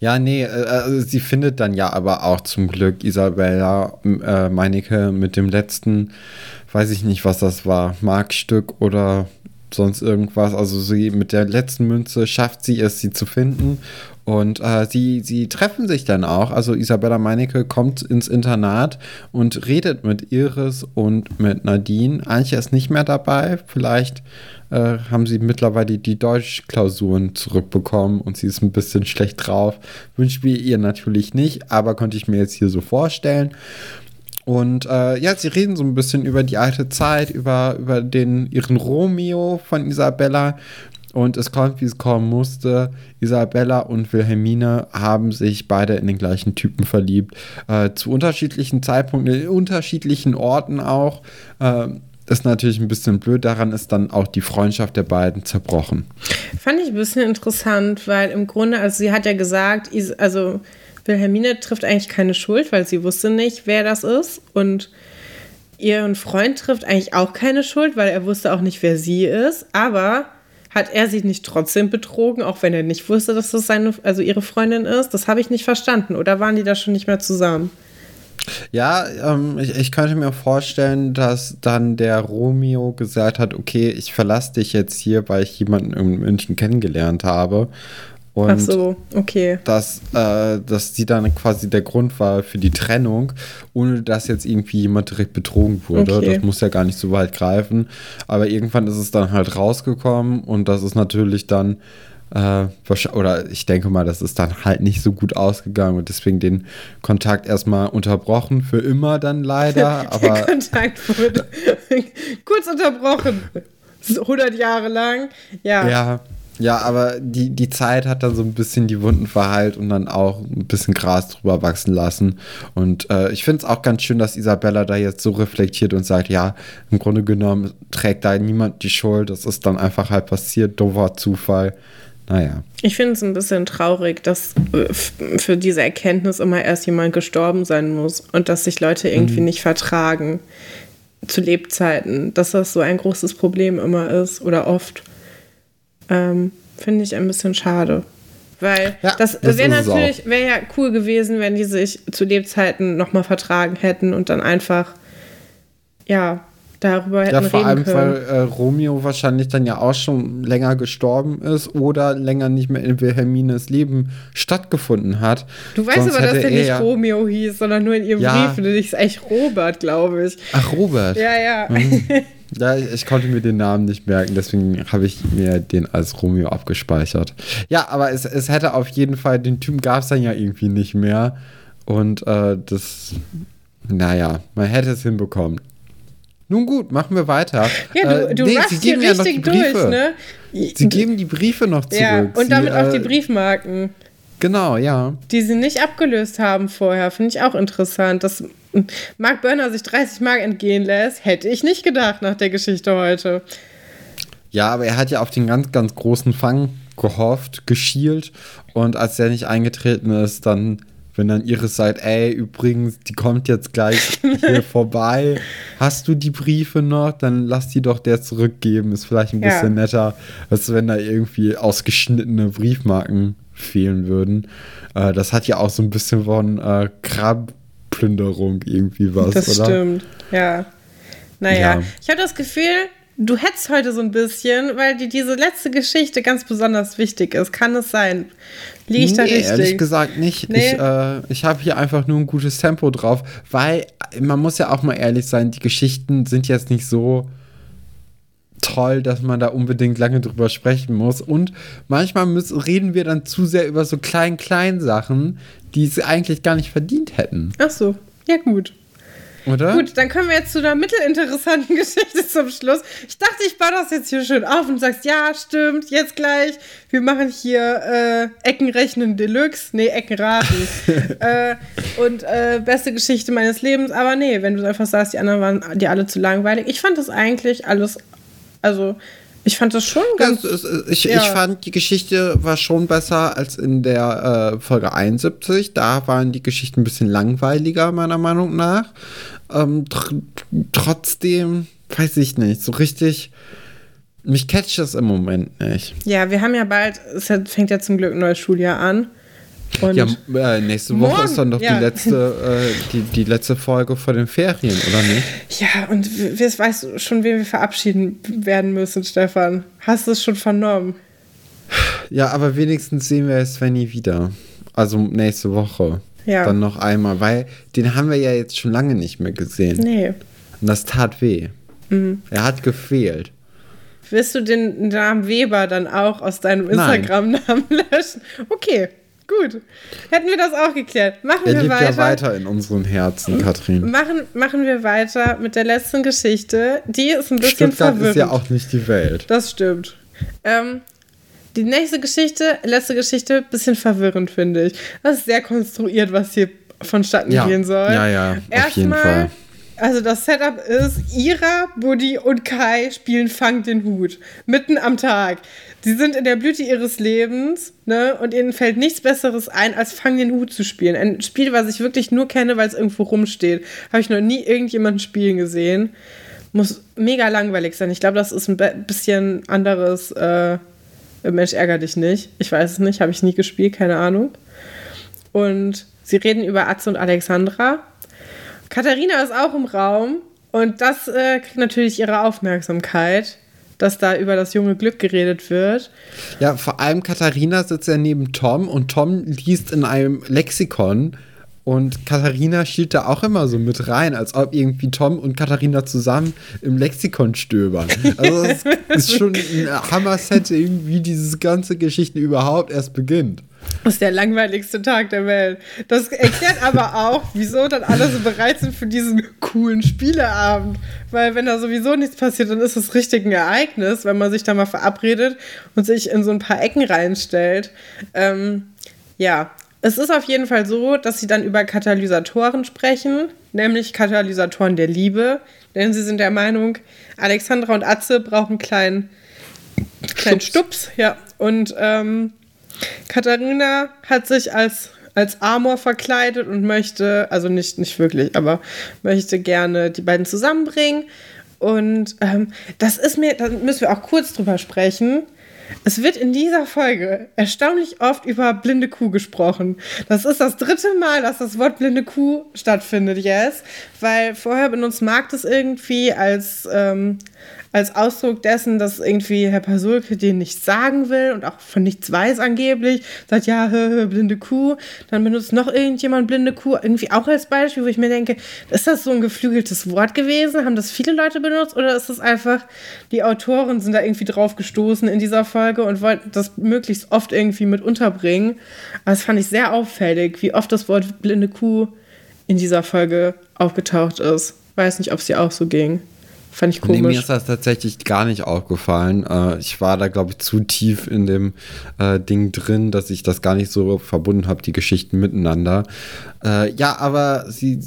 Ja, nee, äh, also sie findet dann ja aber auch zum Glück Isabella äh, Meinecke mit dem letzten, weiß ich nicht, was das war, Markstück oder sonst irgendwas. Also sie mit der letzten Münze schafft sie es, sie zu finden. Und äh, sie, sie treffen sich dann auch. Also Isabella Meinecke kommt ins Internat und redet mit Iris und mit Nadine. Antje ist nicht mehr dabei. Vielleicht äh, haben sie mittlerweile die Deutschklausuren zurückbekommen und sie ist ein bisschen schlecht drauf. Wünschen wir ihr natürlich nicht, aber konnte ich mir jetzt hier so vorstellen. Und äh, ja, sie reden so ein bisschen über die alte Zeit, über, über den, ihren Romeo von Isabella. Und es kommt, wie es kommen musste. Isabella und Wilhelmine haben sich beide in den gleichen Typen verliebt. Äh, zu unterschiedlichen Zeitpunkten, in unterschiedlichen Orten auch. Äh, ist natürlich ein bisschen blöd. Daran ist dann auch die Freundschaft der beiden zerbrochen. Fand ich ein bisschen interessant, weil im Grunde, also sie hat ja gesagt, also Wilhelmine trifft eigentlich keine Schuld, weil sie wusste nicht, wer das ist. Und ihren Freund trifft eigentlich auch keine Schuld, weil er wusste auch nicht, wer sie ist. Aber hat er sie nicht trotzdem betrogen, auch wenn er nicht wusste, dass das seine, also ihre Freundin ist? Das habe ich nicht verstanden. Oder waren die da schon nicht mehr zusammen? Ja, ähm, ich, ich könnte mir vorstellen, dass dann der Romeo gesagt hat, okay, ich verlasse dich jetzt hier, weil ich jemanden in München kennengelernt habe. Und Ach so, okay. dass, äh, dass sie dann quasi der Grund war für die Trennung, ohne dass jetzt irgendwie jemand direkt betrogen wurde. Okay. Das muss ja gar nicht so weit greifen. Aber irgendwann ist es dann halt rausgekommen und das ist natürlich dann, äh, oder ich denke mal, das ist dann halt nicht so gut ausgegangen und deswegen den Kontakt erstmal unterbrochen, für immer dann leider. Der aber Kontakt wurde kurz unterbrochen. 100 Jahre lang. Ja. Ja, ja, aber die, die Zeit hat dann so ein bisschen die Wunden verheilt und dann auch ein bisschen Gras drüber wachsen lassen. Und äh, ich finde es auch ganz schön, dass Isabella da jetzt so reflektiert und sagt, ja, im Grunde genommen trägt da niemand die Schuld. Das ist dann einfach halt passiert, doofer Zufall. Naja. Ich finde es ein bisschen traurig, dass äh, für diese Erkenntnis immer erst jemand gestorben sein muss und dass sich Leute irgendwie nicht vertragen zu Lebzeiten, dass das so ein großes Problem immer ist oder oft. Ähm, finde ich ein bisschen schade. Weil Ja, das, das wäre natürlich, wäre ja cool gewesen, wenn die sich zu Lebzeiten nochmal vertragen hätten und dann einfach, ja, darüber hätten Ja, vor allem, können. weil äh, Romeo wahrscheinlich dann ja auch schon länger gestorben ist oder länger nicht mehr in Wilhelmines Leben stattgefunden hat. Du weißt Sonst aber, dass der er nicht ja- Romeo hieß, sondern nur in ihrem Ja. Brief. Du ist echt Robert, glaube ich. Ach, Robert. Ja, ja. Ja, ich, ich, konnte mir den Namen nicht merken, deswegen habe ich mir den als Romeo abgespeichert. Ja, aber es, es hätte auf jeden Fall, den Typen gab es dann ja irgendwie nicht mehr. Und äh, das, naja, man hätte es hinbekommen. Nun gut, machen wir weiter. Ja, du, äh, du nee, sie geben ja noch die Briefe. Durch, ne? Sie geben die Briefe noch zurück. Ja, und sie, damit auch die äh, Briefmarken. Genau, ja. Die sie nicht abgelöst haben vorher, finde ich auch interessant. Dass Mark Börner sich 30 Mark entgehen lässt, hätte ich nicht gedacht nach der Geschichte heute. Ja, aber er hat ja auf den ganz, ganz großen Fang gehofft, geschielt. Und als der nicht eingetreten ist, dann, wenn dann Iris sagt, ey, übrigens, die kommt jetzt gleich hier vorbei. Hast du die Briefe noch? Dann lass die doch der zurückgeben. Ist vielleicht ein bisschen ja. netter, als wenn da irgendwie ausgeschnittene Briefmarken fehlen würden. Äh, das hat ja auch so ein bisschen von äh, Krabplünderung irgendwie was, das oder? Das stimmt, ja. Naja, ja. ich habe das Gefühl, du hättest heute so ein bisschen, weil dir diese letzte Geschichte ganz besonders wichtig ist. Kann es sein? Liege ich nee, da richtig? ehrlich gesagt nicht. Nee. Ich, äh, ich habe hier einfach nur ein gutes Tempo drauf, weil man muss ja auch mal ehrlich sein, die Geschichten sind jetzt nicht so toll, dass man da unbedingt lange drüber sprechen muss. Und manchmal müssen, reden wir dann zu sehr über so klein, klein Sachen, die sie eigentlich gar nicht verdient hätten. Ach so, ja gut. Oder? Gut, dann kommen wir jetzt zu einer mittelinteressanten Geschichte zum Schluss. Ich dachte, ich baue das jetzt hier schön auf und sagst, ja, stimmt, jetzt gleich. Wir machen hier äh, Eckenrechnen Deluxe. Nee, Eckenraten. äh, und äh, beste Geschichte meines Lebens. Aber nee, wenn du einfach sagst, die anderen waren dir alle zu langweilig. Ich fand das eigentlich alles also, ich fand das schon ganz. Ja, ich, ja. ich fand, die Geschichte war schon besser als in der äh, Folge 71. Da waren die Geschichten ein bisschen langweiliger, meiner Meinung nach. Ähm, tr trotzdem, weiß ich nicht, so richtig. Mich catcht das im Moment nicht. Ja, wir haben ja bald, es fängt ja zum Glück ein neues Schuljahr an. Und ja, äh, nächste Woche morgen, ist dann doch ja. die, letzte, äh, die, die letzte Folge vor den Ferien, oder nicht? Ja, und wir weißt du schon, wen wir verabschieden werden müssen, Stefan. Hast du es schon vernommen? Ja, aber wenigstens sehen wir Svenny wieder. Also nächste Woche. Ja. Dann noch einmal, weil den haben wir ja jetzt schon lange nicht mehr gesehen. Nee. Und das tat weh. Mhm. Er hat gefehlt. Willst du den Namen Weber dann auch aus deinem Instagram-Namen löschen? Okay. Gut. Hätten wir das auch geklärt. Machen er wir lebt weiter. ja weiter in unseren Herzen, Katrin. Machen, machen wir weiter mit der letzten Geschichte. Die ist ein bisschen Stuttgart verwirrend. ist ja auch nicht die Welt. Das stimmt. Ähm, die nächste Geschichte, letzte Geschichte, bisschen verwirrend, finde ich. Das ist sehr konstruiert, was hier vonstatten ja. gehen soll. Ja, ja, Erstmal, auf jeden Fall. Also das Setup ist, Ira, Buddy und Kai spielen Fang den Hut. Mitten am Tag. Sie sind in der Blüte ihres Lebens, ne? Und ihnen fällt nichts Besseres ein, als Fang den Hut zu spielen. Ein Spiel, was ich wirklich nur kenne, weil es irgendwo rumsteht. Habe ich noch nie irgendjemanden spielen gesehen. Muss mega langweilig sein. Ich glaube, das ist ein bisschen anderes. Äh, Mensch, ärger dich nicht. Ich weiß es nicht, habe ich nie gespielt, keine Ahnung. Und sie reden über Atze und Alexandra. Katharina ist auch im Raum und das äh, kriegt natürlich ihre Aufmerksamkeit dass da über das junge Glück geredet wird. Ja, vor allem Katharina sitzt ja neben Tom und Tom liest in einem Lexikon und Katharina schielt da auch immer so mit rein, als ob irgendwie Tom und Katharina zusammen im Lexikon stöbern. Also das ist schon ein Hammer-Setting, wie diese ganze Geschichte überhaupt erst beginnt. Das ist der langweiligste Tag der Welt. Das erklärt aber auch, wieso dann alle so bereit sind für diesen coolen Spieleabend. Weil wenn da sowieso nichts passiert, dann ist es richtig ein Ereignis, wenn man sich da mal verabredet und sich in so ein paar Ecken reinstellt. Ähm, ja, es ist auf jeden Fall so, dass sie dann über Katalysatoren sprechen, nämlich Katalysatoren der Liebe. Denn sie sind der Meinung, Alexandra und Atze brauchen einen kleinen, kleinen Stups. Stups ja. Und ähm, Katharina hat sich als, als Amor verkleidet und möchte, also nicht, nicht wirklich, aber möchte gerne die beiden zusammenbringen. Und ähm, das ist mir, da müssen wir auch kurz drüber sprechen. Es wird in dieser Folge erstaunlich oft über blinde Kuh gesprochen. Das ist das dritte Mal, dass das Wort blinde Kuh stattfindet, yes. Weil vorher benutzt Marc das irgendwie als, ähm, als Ausdruck dessen, dass irgendwie Herr Pasulke den nichts sagen will und auch von nichts weiß angeblich, sagt ja, hö, hö, blinde Kuh, dann benutzt noch irgendjemand blinde Kuh, irgendwie auch als Beispiel, wo ich mir denke, ist das so ein geflügeltes Wort gewesen? Haben das viele Leute benutzt oder ist das einfach, die Autoren sind da irgendwie drauf gestoßen in dieser Folge und wollten das möglichst oft irgendwie mit unterbringen? Das fand ich sehr auffällig, wie oft das Wort blinde Kuh in dieser Folge aufgetaucht ist. Weiß nicht, ob es dir auch so ging. Fand ich komisch. Nee, mir ist das tatsächlich gar nicht aufgefallen. Äh, ich war da, glaube ich, zu tief in dem äh, Ding drin, dass ich das gar nicht so verbunden habe, die Geschichten miteinander. Äh, ja, aber sie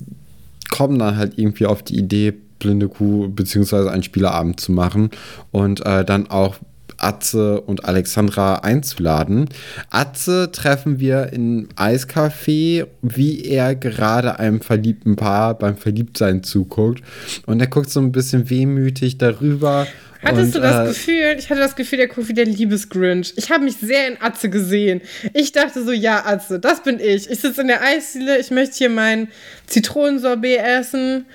kommen dann halt irgendwie auf die Idee, blinde Kuh beziehungsweise einen Spielerabend zu machen und äh, dann auch Atze und Alexandra einzuladen. Atze treffen wir im Eiscafé, wie er gerade einem verliebten Paar beim Verliebtsein zuguckt. Und er guckt so ein bisschen wehmütig darüber. Hattest und, du das äh, Gefühl, ich hatte das Gefühl, der guckt wie der Liebesgrinch. Ich habe mich sehr in Atze gesehen. Ich dachte so, ja, Atze, das bin ich. Ich sitze in der Eisdiele, ich möchte hier mein Zitronensorbet essen.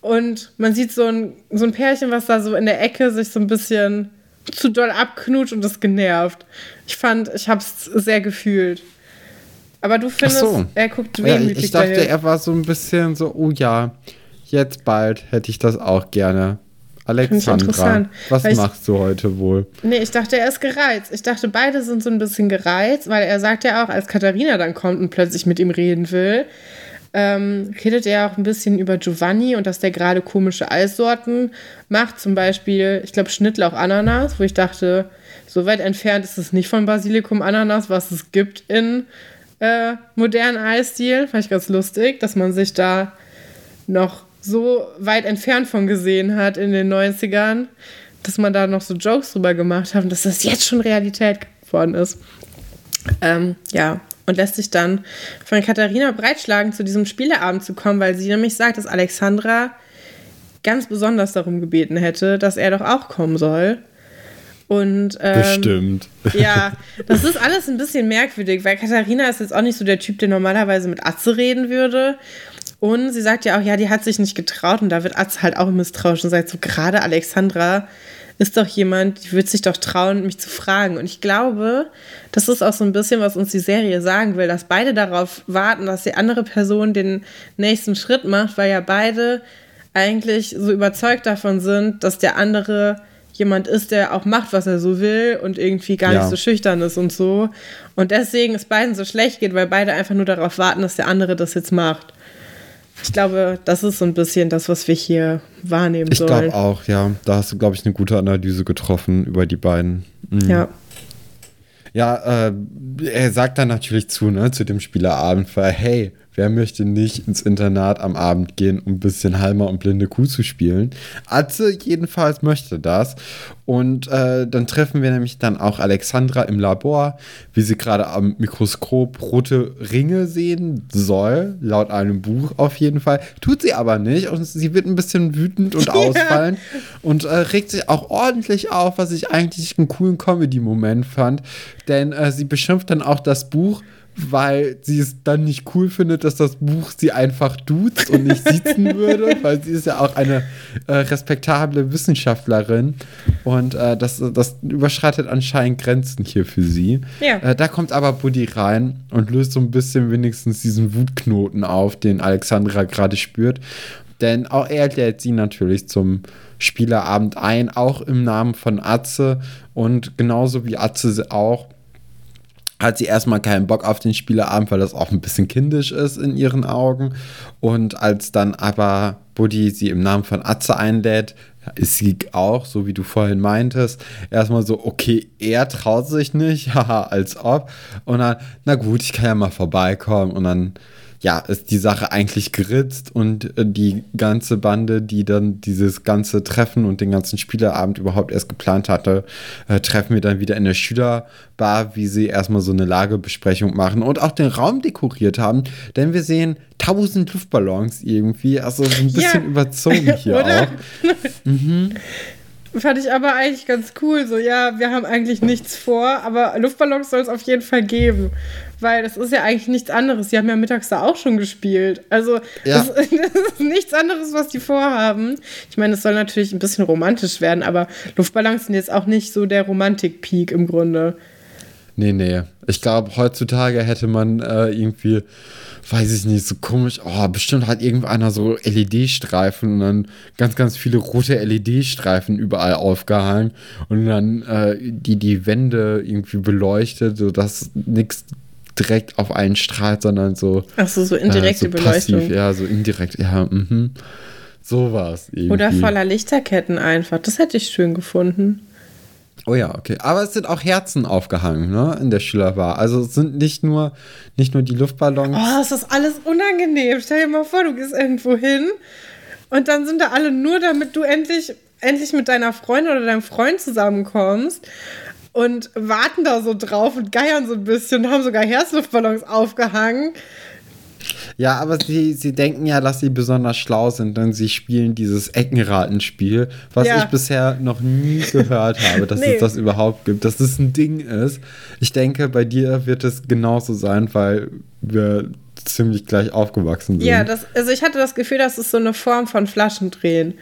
Und man sieht so ein, so ein Pärchen, was da so in der Ecke sich so ein bisschen zu doll abknutscht und das genervt. Ich fand, ich hab's sehr gefühlt. Aber du findest, so. er guckt wehmütig ja, Ich dachte, dahin. er war so ein bisschen so, oh ja, jetzt bald hätte ich das auch gerne. Alexandra, was ich, machst du heute wohl? Nee, ich dachte, er ist gereizt. Ich dachte, beide sind so ein bisschen gereizt, weil er sagt ja auch, als Katharina dann kommt und plötzlich mit ihm reden will, ähm, redet er auch ein bisschen über Giovanni und dass der gerade komische Eissorten macht. Zum Beispiel, ich glaube, Schnittlauch Ananas, wo ich dachte, so weit entfernt ist es nicht von Basilikum Ananas, was es gibt in äh, modernen Eisstil. Fand ich ganz lustig, dass man sich da noch so weit entfernt von gesehen hat in den 90ern, dass man da noch so Jokes drüber gemacht hat und dass das jetzt schon Realität geworden ist. Ähm, ja, und lässt sich dann von Katharina breitschlagen, zu diesem Spieleabend zu kommen, weil sie nämlich sagt, dass Alexandra ganz besonders darum gebeten hätte, dass er doch auch kommen soll. Und ähm, bestimmt. Ja, das ist alles ein bisschen merkwürdig, weil Katharina ist jetzt auch nicht so der Typ, der normalerweise mit Atze reden würde. Und sie sagt ja auch, ja, die hat sich nicht getraut und da wird Atze halt auch misstrauisch und sagt so, gerade Alexandra ist doch jemand, die wird sich doch trauen, mich zu fragen. Und ich glaube, das ist auch so ein bisschen, was uns die Serie sagen will, dass beide darauf warten, dass die andere Person den nächsten Schritt macht, weil ja beide eigentlich so überzeugt davon sind, dass der andere jemand ist, der auch macht, was er so will und irgendwie gar ja. nicht so schüchtern ist und so. Und deswegen es beiden so schlecht geht, weil beide einfach nur darauf warten, dass der andere das jetzt macht. Ich glaube, das ist so ein bisschen das, was wir hier wahrnehmen ich sollen. Ich glaube auch, ja. Da hast du, glaube ich, eine gute Analyse getroffen über die beiden. Mhm. Ja. Ja, äh, er sagt dann natürlich zu, ne, zu dem Spielerabend, weil, hey, Wer möchte nicht ins Internat am Abend gehen, um ein bisschen Halmer und blinde Kuh zu spielen? Atze jedenfalls möchte das. Und äh, dann treffen wir nämlich dann auch Alexandra im Labor, wie sie gerade am Mikroskop rote Ringe sehen soll, laut einem Buch auf jeden Fall. Tut sie aber nicht und sie wird ein bisschen wütend und ausfallend ja. und äh, regt sich auch ordentlich auf, was ich eigentlich einen coolen Comedy-Moment fand. Denn äh, sie beschimpft dann auch das Buch weil sie es dann nicht cool findet, dass das Buch sie einfach duzt und nicht sitzen würde, weil sie ist ja auch eine äh, respektable Wissenschaftlerin und äh, das, das überschreitet anscheinend Grenzen hier für sie. Ja. Äh, da kommt aber Buddy rein und löst so ein bisschen wenigstens diesen Wutknoten auf, den Alexandra gerade spürt. Denn auch er lädt sie natürlich zum Spielerabend ein, auch im Namen von Atze und genauso wie Atze auch hat sie erstmal keinen Bock auf den Spieleabend, weil das auch ein bisschen kindisch ist in ihren Augen. Und als dann aber Buddy sie im Namen von Atze einlädt, ist sie auch, so wie du vorhin meintest, erstmal so, okay, er traut sich nicht, haha, als ob. Und dann, na gut, ich kann ja mal vorbeikommen. Und dann ja, ist die Sache eigentlich geritzt und äh, die ganze Bande, die dann dieses ganze Treffen und den ganzen Spieleabend überhaupt erst geplant hatte, äh, treffen wir dann wieder in der Schülerbar, wie sie erstmal so eine Lagebesprechung machen und auch den Raum dekoriert haben, denn wir sehen tausend Luftballons irgendwie, also ein bisschen ja. überzogen hier auch. Mhm. Fand ich aber eigentlich ganz cool. So, ja, wir haben eigentlich nichts vor, aber Luftballons soll es auf jeden Fall geben. Weil das ist ja eigentlich nichts anderes. Die haben ja mittags da auch schon gespielt. Also, ja. das, das, ist nichts anderes, was die vorhaben. Ich meine, es soll natürlich ein bisschen romantisch werden, aber Luftballons sind jetzt auch nicht so der Romantik-Peak im Grunde. Nee, nee. Ich glaube, heutzutage hätte man äh, irgendwie, weiß ich nicht, so komisch, oh, bestimmt hat irgendeiner so LED-Streifen und dann ganz, ganz viele rote LED-Streifen überall aufgehangen und dann äh, die, die Wände irgendwie beleuchtet, sodass nichts direkt auf einen strahlt, sondern so. Ach so, so indirekte äh, so Beleuchtung. Passiv, ja, so indirekt, ja, mhm. So war's. Oder voller Lichterketten einfach. Das hätte ich schön gefunden. Oh ja, okay. Aber es sind auch Herzen aufgehangen, ne, in der Schülerbar. Also es sind nicht nur, nicht nur die Luftballons. Oh, ist alles unangenehm. Stell dir mal vor, du gehst irgendwo hin und dann sind da alle nur, damit du endlich, endlich mit deiner Freundin oder deinem Freund zusammenkommst und warten da so drauf und geiern so ein bisschen und haben sogar Herzluftballons aufgehangen. Ja, aber sie, sie denken ja, dass sie besonders schlau sind, denn sie spielen dieses Eckenratenspiel, was ja. ich bisher noch nie gehört habe, dass nee. es das überhaupt gibt, dass das ein Ding ist. Ich denke, bei dir wird es genauso sein, weil wir ziemlich gleich aufgewachsen sind. Ja, das, also ich hatte das Gefühl, dass es so eine Form von Flaschendrehen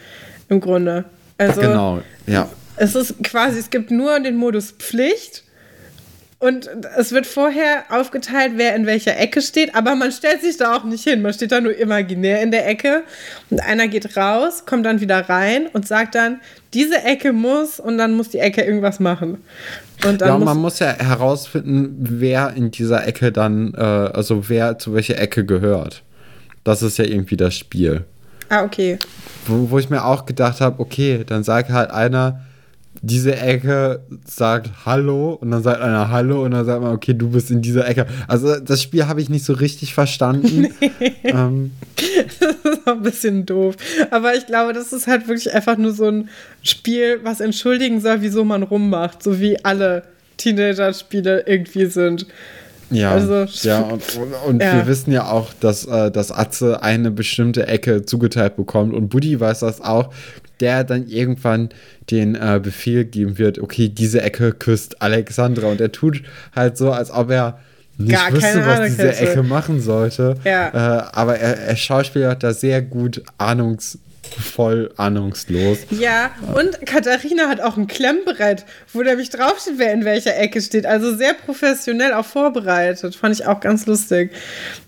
im Grunde. Also, genau, ja. Es ist quasi, es gibt nur den Modus Pflicht und es wird vorher aufgeteilt, wer in welcher Ecke steht, aber man stellt sich da auch nicht hin. Man steht da nur imaginär in der Ecke und einer geht raus, kommt dann wieder rein und sagt dann, diese Ecke muss und dann muss die Ecke irgendwas machen. Und dann ja, und man muss ja herausfinden, wer in dieser Ecke dann, äh, also wer zu welcher Ecke gehört. Das ist ja irgendwie das Spiel. Ah, okay. Wo, wo ich mir auch gedacht habe, okay, dann sagt halt einer, diese Ecke sagt Hallo und dann sagt einer Hallo und dann sagt man, okay, du bist in dieser Ecke. Also das Spiel habe ich nicht so richtig verstanden. Nee. Ähm. Das ist auch ein bisschen doof. Aber ich glaube, das ist halt wirklich einfach nur so ein Spiel, was entschuldigen soll, wieso man rummacht. So wie alle Teenager-Spiele irgendwie sind. Ja, also, ja und, und ja. wir wissen ja auch, dass, äh, dass Atze eine bestimmte Ecke zugeteilt bekommt und Buddy weiß das auch, der dann irgendwann den äh, Befehl geben wird, okay, diese Ecke küsst Alexandra und er tut halt so, als ob er nicht Gar wüsste, was diese. Ecke machen sollte. Ja. Äh, aber er, er schauspielert da sehr gut ahnungs voll ahnungslos. Ja, und Katharina hat auch ein Klemmbrett, wo nämlich draufsteht, wer in welcher Ecke steht. Also sehr professionell auch vorbereitet. Fand ich auch ganz lustig,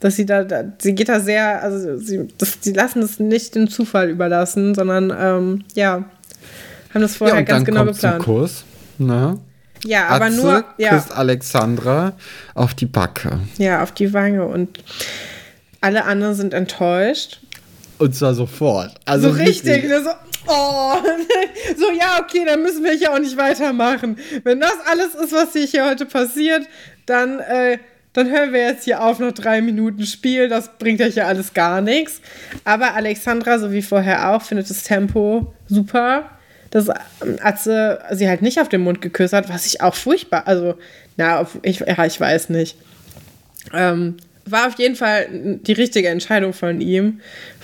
dass sie da, da sie geht da sehr, also sie, das, sie lassen es nicht dem Zufall überlassen, sondern ähm, ja, haben das vorher ja, und ganz dann genau kommt geplant. Zum Kurs, ne? Ja, aber Atze nur. Ja. küsst Alexandra auf die Backe. Ja, auf die Wange. Und alle anderen sind enttäuscht. Und zwar sofort. Also so richtig. richtig. So, oh. so, ja, okay, dann müssen wir hier auch nicht weitermachen. Wenn das alles ist, was hier heute passiert, dann, äh, dann hören wir jetzt hier auf, noch drei Minuten Spiel. Das bringt euch ja alles gar nichts. Aber Alexandra, so wie vorher auch, findet das Tempo super. Dass ähm, Atze sie halt nicht auf den Mund geküsst hat, was ich auch furchtbar, also, na, ich, ja, ich weiß nicht. Ähm, war auf jeden Fall die richtige Entscheidung von ihm,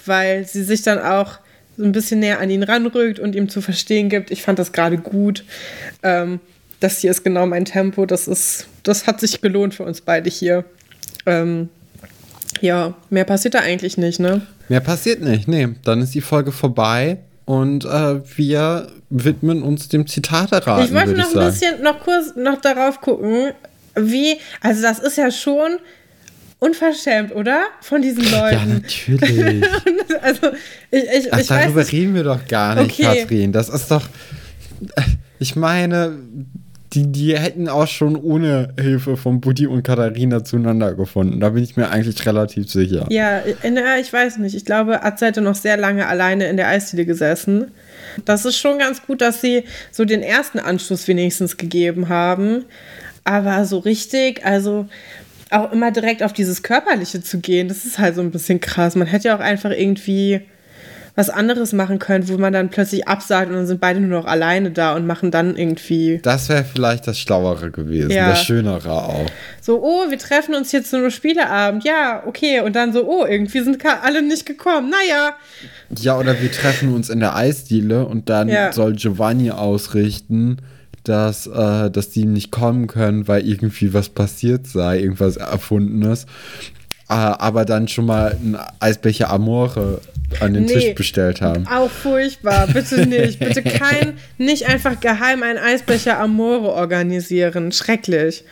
weil sie sich dann auch so ein bisschen näher an ihn ranrückt und ihm zu verstehen gibt. Ich fand das gerade gut. Ähm, das hier ist genau mein Tempo. Das ist, das hat sich gelohnt für uns beide hier. Ähm, ja, mehr passiert da eigentlich nicht, ne? Mehr passiert nicht, nee. Dann ist die Folge vorbei und äh, wir widmen uns dem Zitat erraten. Ich wollte noch ich ein bisschen noch kurz noch darauf gucken, wie, also das ist ja schon unverschämt, oder? Von diesen Leuten. Ja, natürlich. also, ich, ich, Ach, ich darüber weiß, reden wir doch gar nicht, okay. Kathrin. Das ist doch. Ich meine, die, die hätten auch schon ohne Hilfe von Buddy und Katharina zueinander gefunden. Da bin ich mir eigentlich relativ sicher. Ja, ich weiß nicht. Ich glaube, Atze hätte noch sehr lange alleine in der Eisdiele gesessen. Das ist schon ganz gut, dass sie so den ersten Anschluss wenigstens gegeben haben. Aber so richtig, also auch immer direkt auf dieses Körperliche zu gehen, das ist halt so ein bisschen krass. Man hätte ja auch einfach irgendwie, was anderes machen können, wo man dann plötzlich absagt und dann sind beide nur noch alleine da und machen dann irgendwie. Das wäre vielleicht das Schlauere gewesen, Ja. das Schönere auch. So, oh, wir treffen uns jetzt zu einem Spieleabend. Ja, okay. Und dann so, oh, irgendwie sind alle nicht gekommen. Naja. Ja, oder wir treffen uns in der Eisdiele und dann Ja. soll Giovanni ausrichten, dass, äh, dass die nicht kommen können, weil irgendwie was passiert sei, irgendwas Erfundenes. Äh, aber dann schon mal einen Eisbecher Amore an den Nee. Tisch bestellt haben. Auch furchtbar. Bitte nicht. Bitte kein, nicht einfach geheim einen Eisbecher Amore organisieren. Schrecklich.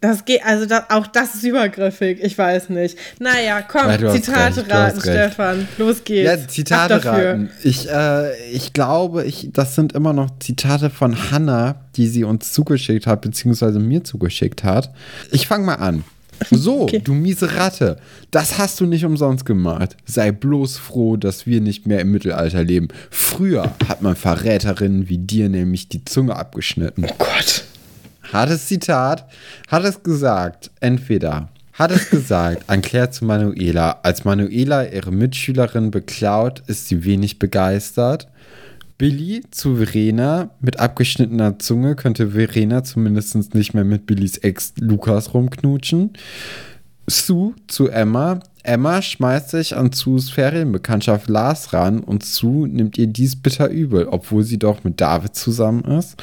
Das geht, also das, auch das ist übergriffig. Ich weiß nicht. Naja, komm, Ja, Zitate recht, raten. Stefan. Los geht's. Ja, Zitate raten. Ich, äh, ich glaube, ich, das sind immer noch Zitate von Hannah, die sie uns zugeschickt hat, beziehungsweise mir zugeschickt hat. Ich fange mal an. So, Okay. du miese Ratte, das hast du nicht umsonst gemacht. Sei bloß froh, dass wir nicht mehr im Mittelalter leben. Früher hat man Verräterinnen wie dir nämlich die Zunge abgeschnitten. Oh Gott. Hat es Zitat, hat es gesagt, entweder hat es gesagt an Claire zu Manuela, als Manuela ihre Mitschülerin beklaut, ist sie wenig begeistert. Billy zu Verena, mit abgeschnittener Zunge könnte Verena zumindest nicht mehr mit Billys Ex Lukas rumknutschen. Sue zu Emma. Emma schmeißt sich an Sues Ferienbekanntschaft Lars ran und Sue nimmt ihr dies bitter übel, obwohl sie doch mit David zusammen ist.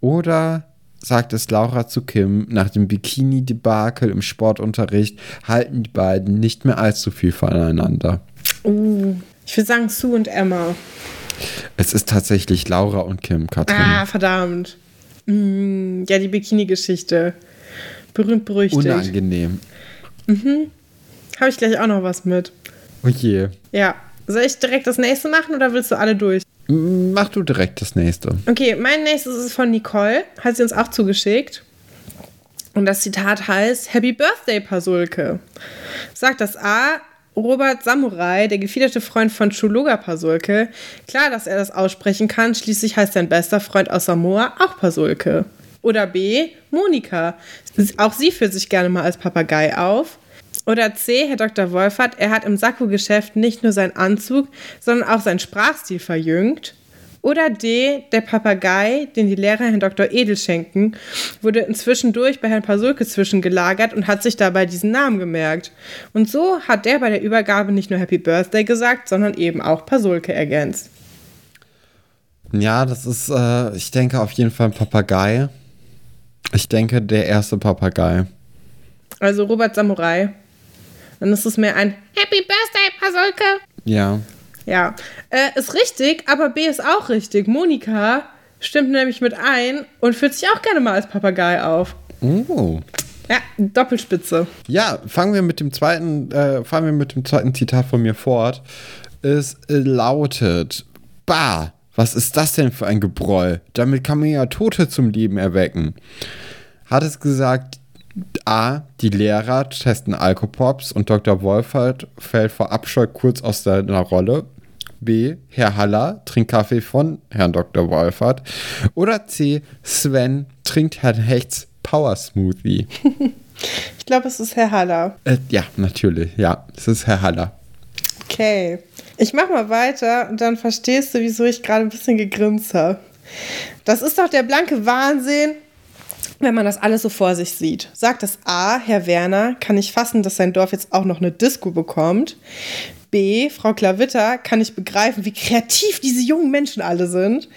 Oder sagt es Laura zu Kim, nach dem Bikini-Debakel im Sportunterricht halten die beiden nicht mehr allzu viel voneinander. Uh, ich würde sagen Sue und Emma. Es ist tatsächlich Laura und Kim, Katrin. Ah, verdammt. Mm, ja, die Bikini-Geschichte. Berühmt berüchtigt. Unangenehm. Habe ich gleich auch noch was mit. Oh je. Ja. Soll ich direkt das nächste machen oder willst du alle durch? Mach du direkt das nächste. Okay, mein nächstes ist von Nicole. Hat sie uns auch zugeschickt. Und das Zitat heißt: Happy Birthday, Pasulke. Sagt das A. Robert Samurai, der gefiederte Freund von Chuluga Pasulke. Klar, dass er das aussprechen kann. Schließlich heißt sein bester Freund aus Samoa auch Pasulke. Oder B. Monika. Auch sie führt sich gerne mal als Papagei auf. Oder C. Herr Dr. Wolfert, er hat im Sakko-Geschäft nicht nur seinen Anzug, sondern auch seinen Sprachstil verjüngt. Oder D, der Papagei, den die Lehrer Herrn Dr. Edel schenken, wurde inzwischen durch bei Herrn Pasulke zwischengelagert und hat sich dabei diesen Namen gemerkt. Und so hat der bei der Übergabe nicht nur Happy Birthday gesagt, sondern eben auch Pasulke ergänzt. Ja, das ist, äh, ich denke auf jeden Fall ein Papagei. Ich denke, der erste Papagei. Also Robert Samurai. Dann ist es mehr ein Happy Birthday, Pasulke. Ja. Ja, äh, ist richtig, aber B ist auch richtig. Monika stimmt nämlich mit ein und führt sich auch gerne mal als Papagei auf. Oh. Ja, Doppelspitze. Ja, fangen wir mit dem zweiten, äh, fangen wir mit dem zweiten Zitat von mir fort. Es lautet: Bah, was ist das denn für ein Gebräu? Damit kann man ja Tote zum Leben erwecken. Hat es gesagt, A, die Lehrer testen Alkopops und Dr. Wolfert fällt vor Abscheu kurz aus seiner Rolle. B, Herr Haller trinkt Kaffee von Herrn Dr. Wolfert. Oder C, Sven trinkt Herrn Hechts Power Smoothie. Ich glaube, es ist Herr Haller. Äh, ja, natürlich. Ja, es ist Herr Haller. Okay. Ich mach mal weiter und dann verstehst du, wieso ich gerade ein bisschen gegrinst habe. Das ist doch der blanke Wahnsinn, wenn man das alles so vor sich sieht. Sagt das A, Herr Werner, kann nicht fassen, dass sein Dorf jetzt auch noch eine Disco bekommt. B, Frau Klavitter, kann nicht begreifen, wie kreativ diese jungen Menschen alle sind.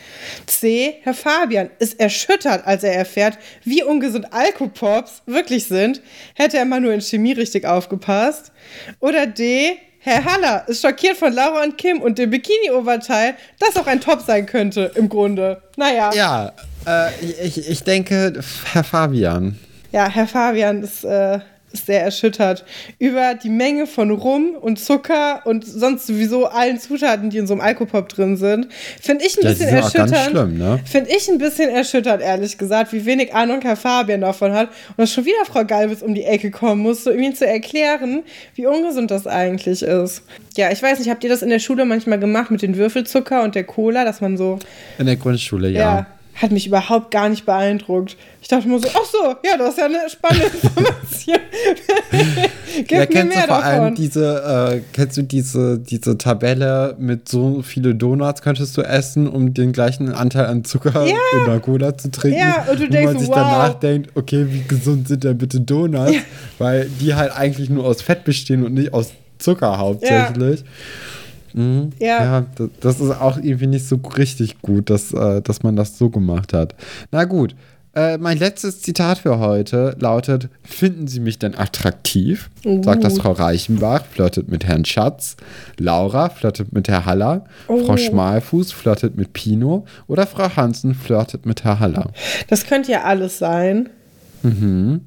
C, Herr Fabian ist erschüttert, als er erfährt, wie ungesund Alkopops wirklich sind. Hätte er mal nur in Chemie richtig aufgepasst. Oder D, Herr Haller ist schockiert von Laura und Kim und dem Bikini-Oberteil, das auch ein Top sein könnte, im Grunde. Naja. Ja, äh, ich, ich denke, Herr Fabian. Ja, Herr Fabian ist, äh, ist sehr erschüttert über die Menge von Rum und Zucker und sonst sowieso allen Zutaten, die in so einem Alkopop drin sind. Finde ich ein Ja, bisschen ganz erschütternd. schlimm, ne? Finde ich ein bisschen erschüttert, ehrlich gesagt, wie wenig Ahnung Herr Fabian davon hat. Und dass schon wieder Frau Galbitz um die Ecke kommen musste, um ihm zu erklären, wie ungesund das eigentlich ist. Ja, ich weiß nicht, habt ihr das in der Schule manchmal gemacht mit dem Würfelzucker und der Cola, dass man so In der Grundschule, ja. ja. Hat mich überhaupt gar nicht beeindruckt. Ich dachte mir so, ach so, ja, das ist ja eine spannende Information. Gib ja, mir mehr du vor davon. allem diese, äh, kennst du diese, diese Tabelle mit so viele Donuts könntest du essen, um den gleichen Anteil an Zucker ja. in der Cola zu trinken? Ja, und du denkst, man sich wow. danach denkt, okay, wie gesund sind denn bitte Donuts? Ja. Weil die halt eigentlich nur aus Fett bestehen und nicht aus Zucker hauptsächlich. Ja. Mhm. Ja. ja, das ist auch irgendwie nicht so richtig gut, dass, äh, dass man das so gemacht hat. Na gut, äh, mein letztes Zitat für heute lautet: Finden Sie mich denn attraktiv? Uh. Sagt das Frau Reichenbach, flirtet mit Herrn Schatz. Laura flirtet mit Herr Haller. Oh. Frau Schmalfuß flirtet mit Pino. Oder Frau Hansen flirtet mit Herr Haller. Das könnte ja alles sein. Mhm.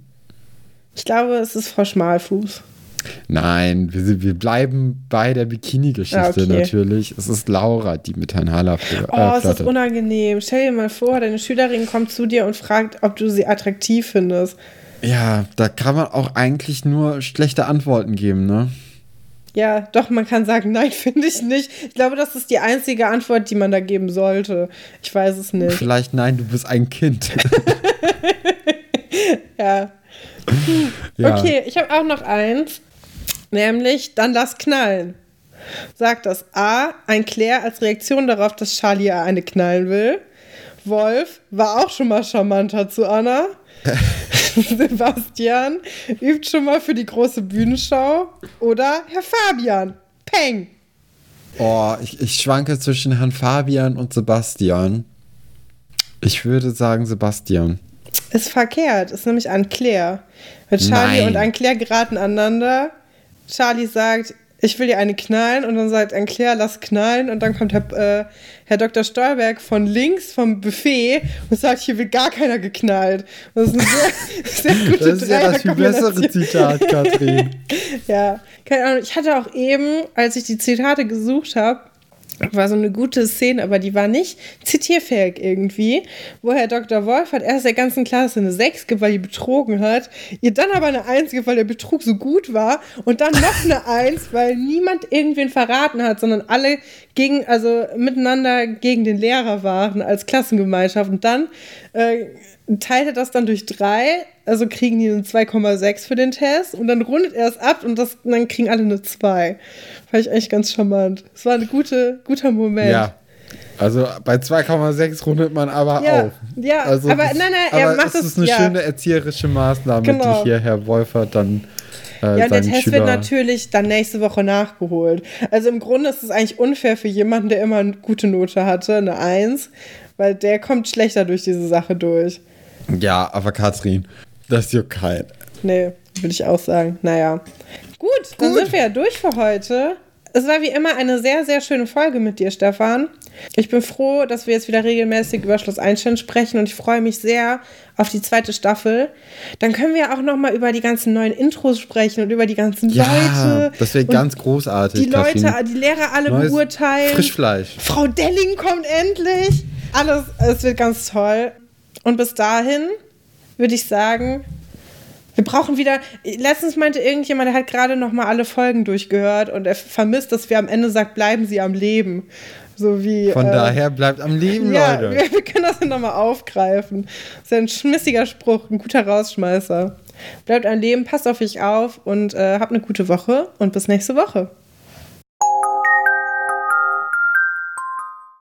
Ich glaube, es ist Frau Schmalfuß. Nein, wir, wir bleiben bei der Bikini-Geschichte ah, okay. natürlich. Es ist Laura, die mit Herrn Haller äh, Oh, es ist unangenehm. Stell dir mal vor, deine Schülerin kommt zu dir und fragt, ob du sie attraktiv findest. Ja, da kann man auch eigentlich nur schlechte Antworten geben, ne? Ja, doch, man kann sagen, nein, finde ich nicht. Ich glaube, das ist die einzige Antwort, die man da geben sollte. Ich weiß es nicht. Vielleicht nein, du bist ein Kind. ja. ja. Okay, ich habe auch noch eins. Nämlich, dann lass knallen. Sagt das A, ein Claire als Reaktion darauf, dass Charlie eine knallen will. Wolf war auch schon mal charmanter zu Anna. Sebastian übt schon mal für die große Bühnenschau. Oder Herr Fabian. Peng. Oh, ich, ich schwanke zwischen Herrn Fabian und Sebastian. Ich würde sagen Sebastian. Ist verkehrt, ist nämlich an Claire. Weil Charlie Nein. und an Claire geraten aneinander Charlie sagt, ich will dir eine knallen und dann sagt Claire, lass knallen und dann kommt Herr, äh, Herr Dr. Stolberg von links vom Buffet und sagt, hier wird gar keiner geknallt. das ist eine sehr, sehr gute Das ist ja das viel bessere Zitat, Katrin. ja, keine Ahnung. Ich hatte auch eben, als ich die Zitate gesucht habe, war so eine gute Szene, aber die war nicht zitierfähig irgendwie, wo Herr Dr. Wolf hat erst der ganzen Klasse eine 6 gibt, weil die betrogen hat, ihr dann aber eine 1 gibt, weil der Betrug so gut war und dann noch eine 1, weil niemand irgendwen verraten hat, sondern alle gegen, also miteinander gegen den Lehrer waren als Klassengemeinschaft und dann äh, teilt er das dann durch drei, also kriegen die eine 2,6 für den Test und dann rundet er es ab und, das, und dann kriegen alle eine 2. Fand ich echt ganz charmant. Es war ein gute, guter Moment. Ja. Also bei 2,6 rundet man aber ja, auf. Ja, also aber das, nein, nein, er macht das. Das ist eine ja. schöne erzieherische Maßnahme, genau. die hier Herr Wolfert dann. Äh, ja, der Test Schüler wird natürlich dann nächste Woche nachgeholt. Also im Grunde ist es eigentlich unfair für jemanden, der immer eine gute Note hatte, eine 1, weil der kommt schlechter durch diese Sache durch. Ja, aber Katrin, das juckt kein. Nee, würde ich auch sagen. Naja. Gut, dann Gut. sind wir ja durch für heute. Es war wie immer eine sehr, sehr schöne Folge mit dir, Stefan. Ich bin froh, dass wir jetzt wieder regelmäßig über Schloss Einstein sprechen und ich freue mich sehr auf die zweite Staffel. Dann können wir auch noch mal über die ganzen neuen Intros sprechen und über die ganzen ja, Leute. Das wäre ganz großartig. Die Leute, Kaffin. die Lehrer alle Neues beurteilen. Frischfleisch. Frau Delling kommt endlich. Alles, es wird ganz toll. Und bis dahin würde ich sagen, wir brauchen wieder. Letztens meinte irgendjemand, der hat gerade noch mal alle Folgen durchgehört und er vermisst, dass wir am Ende sagt, bleiben Sie am Leben. So wie. Von äh, daher bleibt am Leben, ja, Leute. Wir, wir können das noch mal aufgreifen. Das ist ja ein schmissiger Spruch, ein guter Rausschmeißer. Bleibt am Leben, passt auf euch auf und äh, habt eine gute Woche und bis nächste Woche.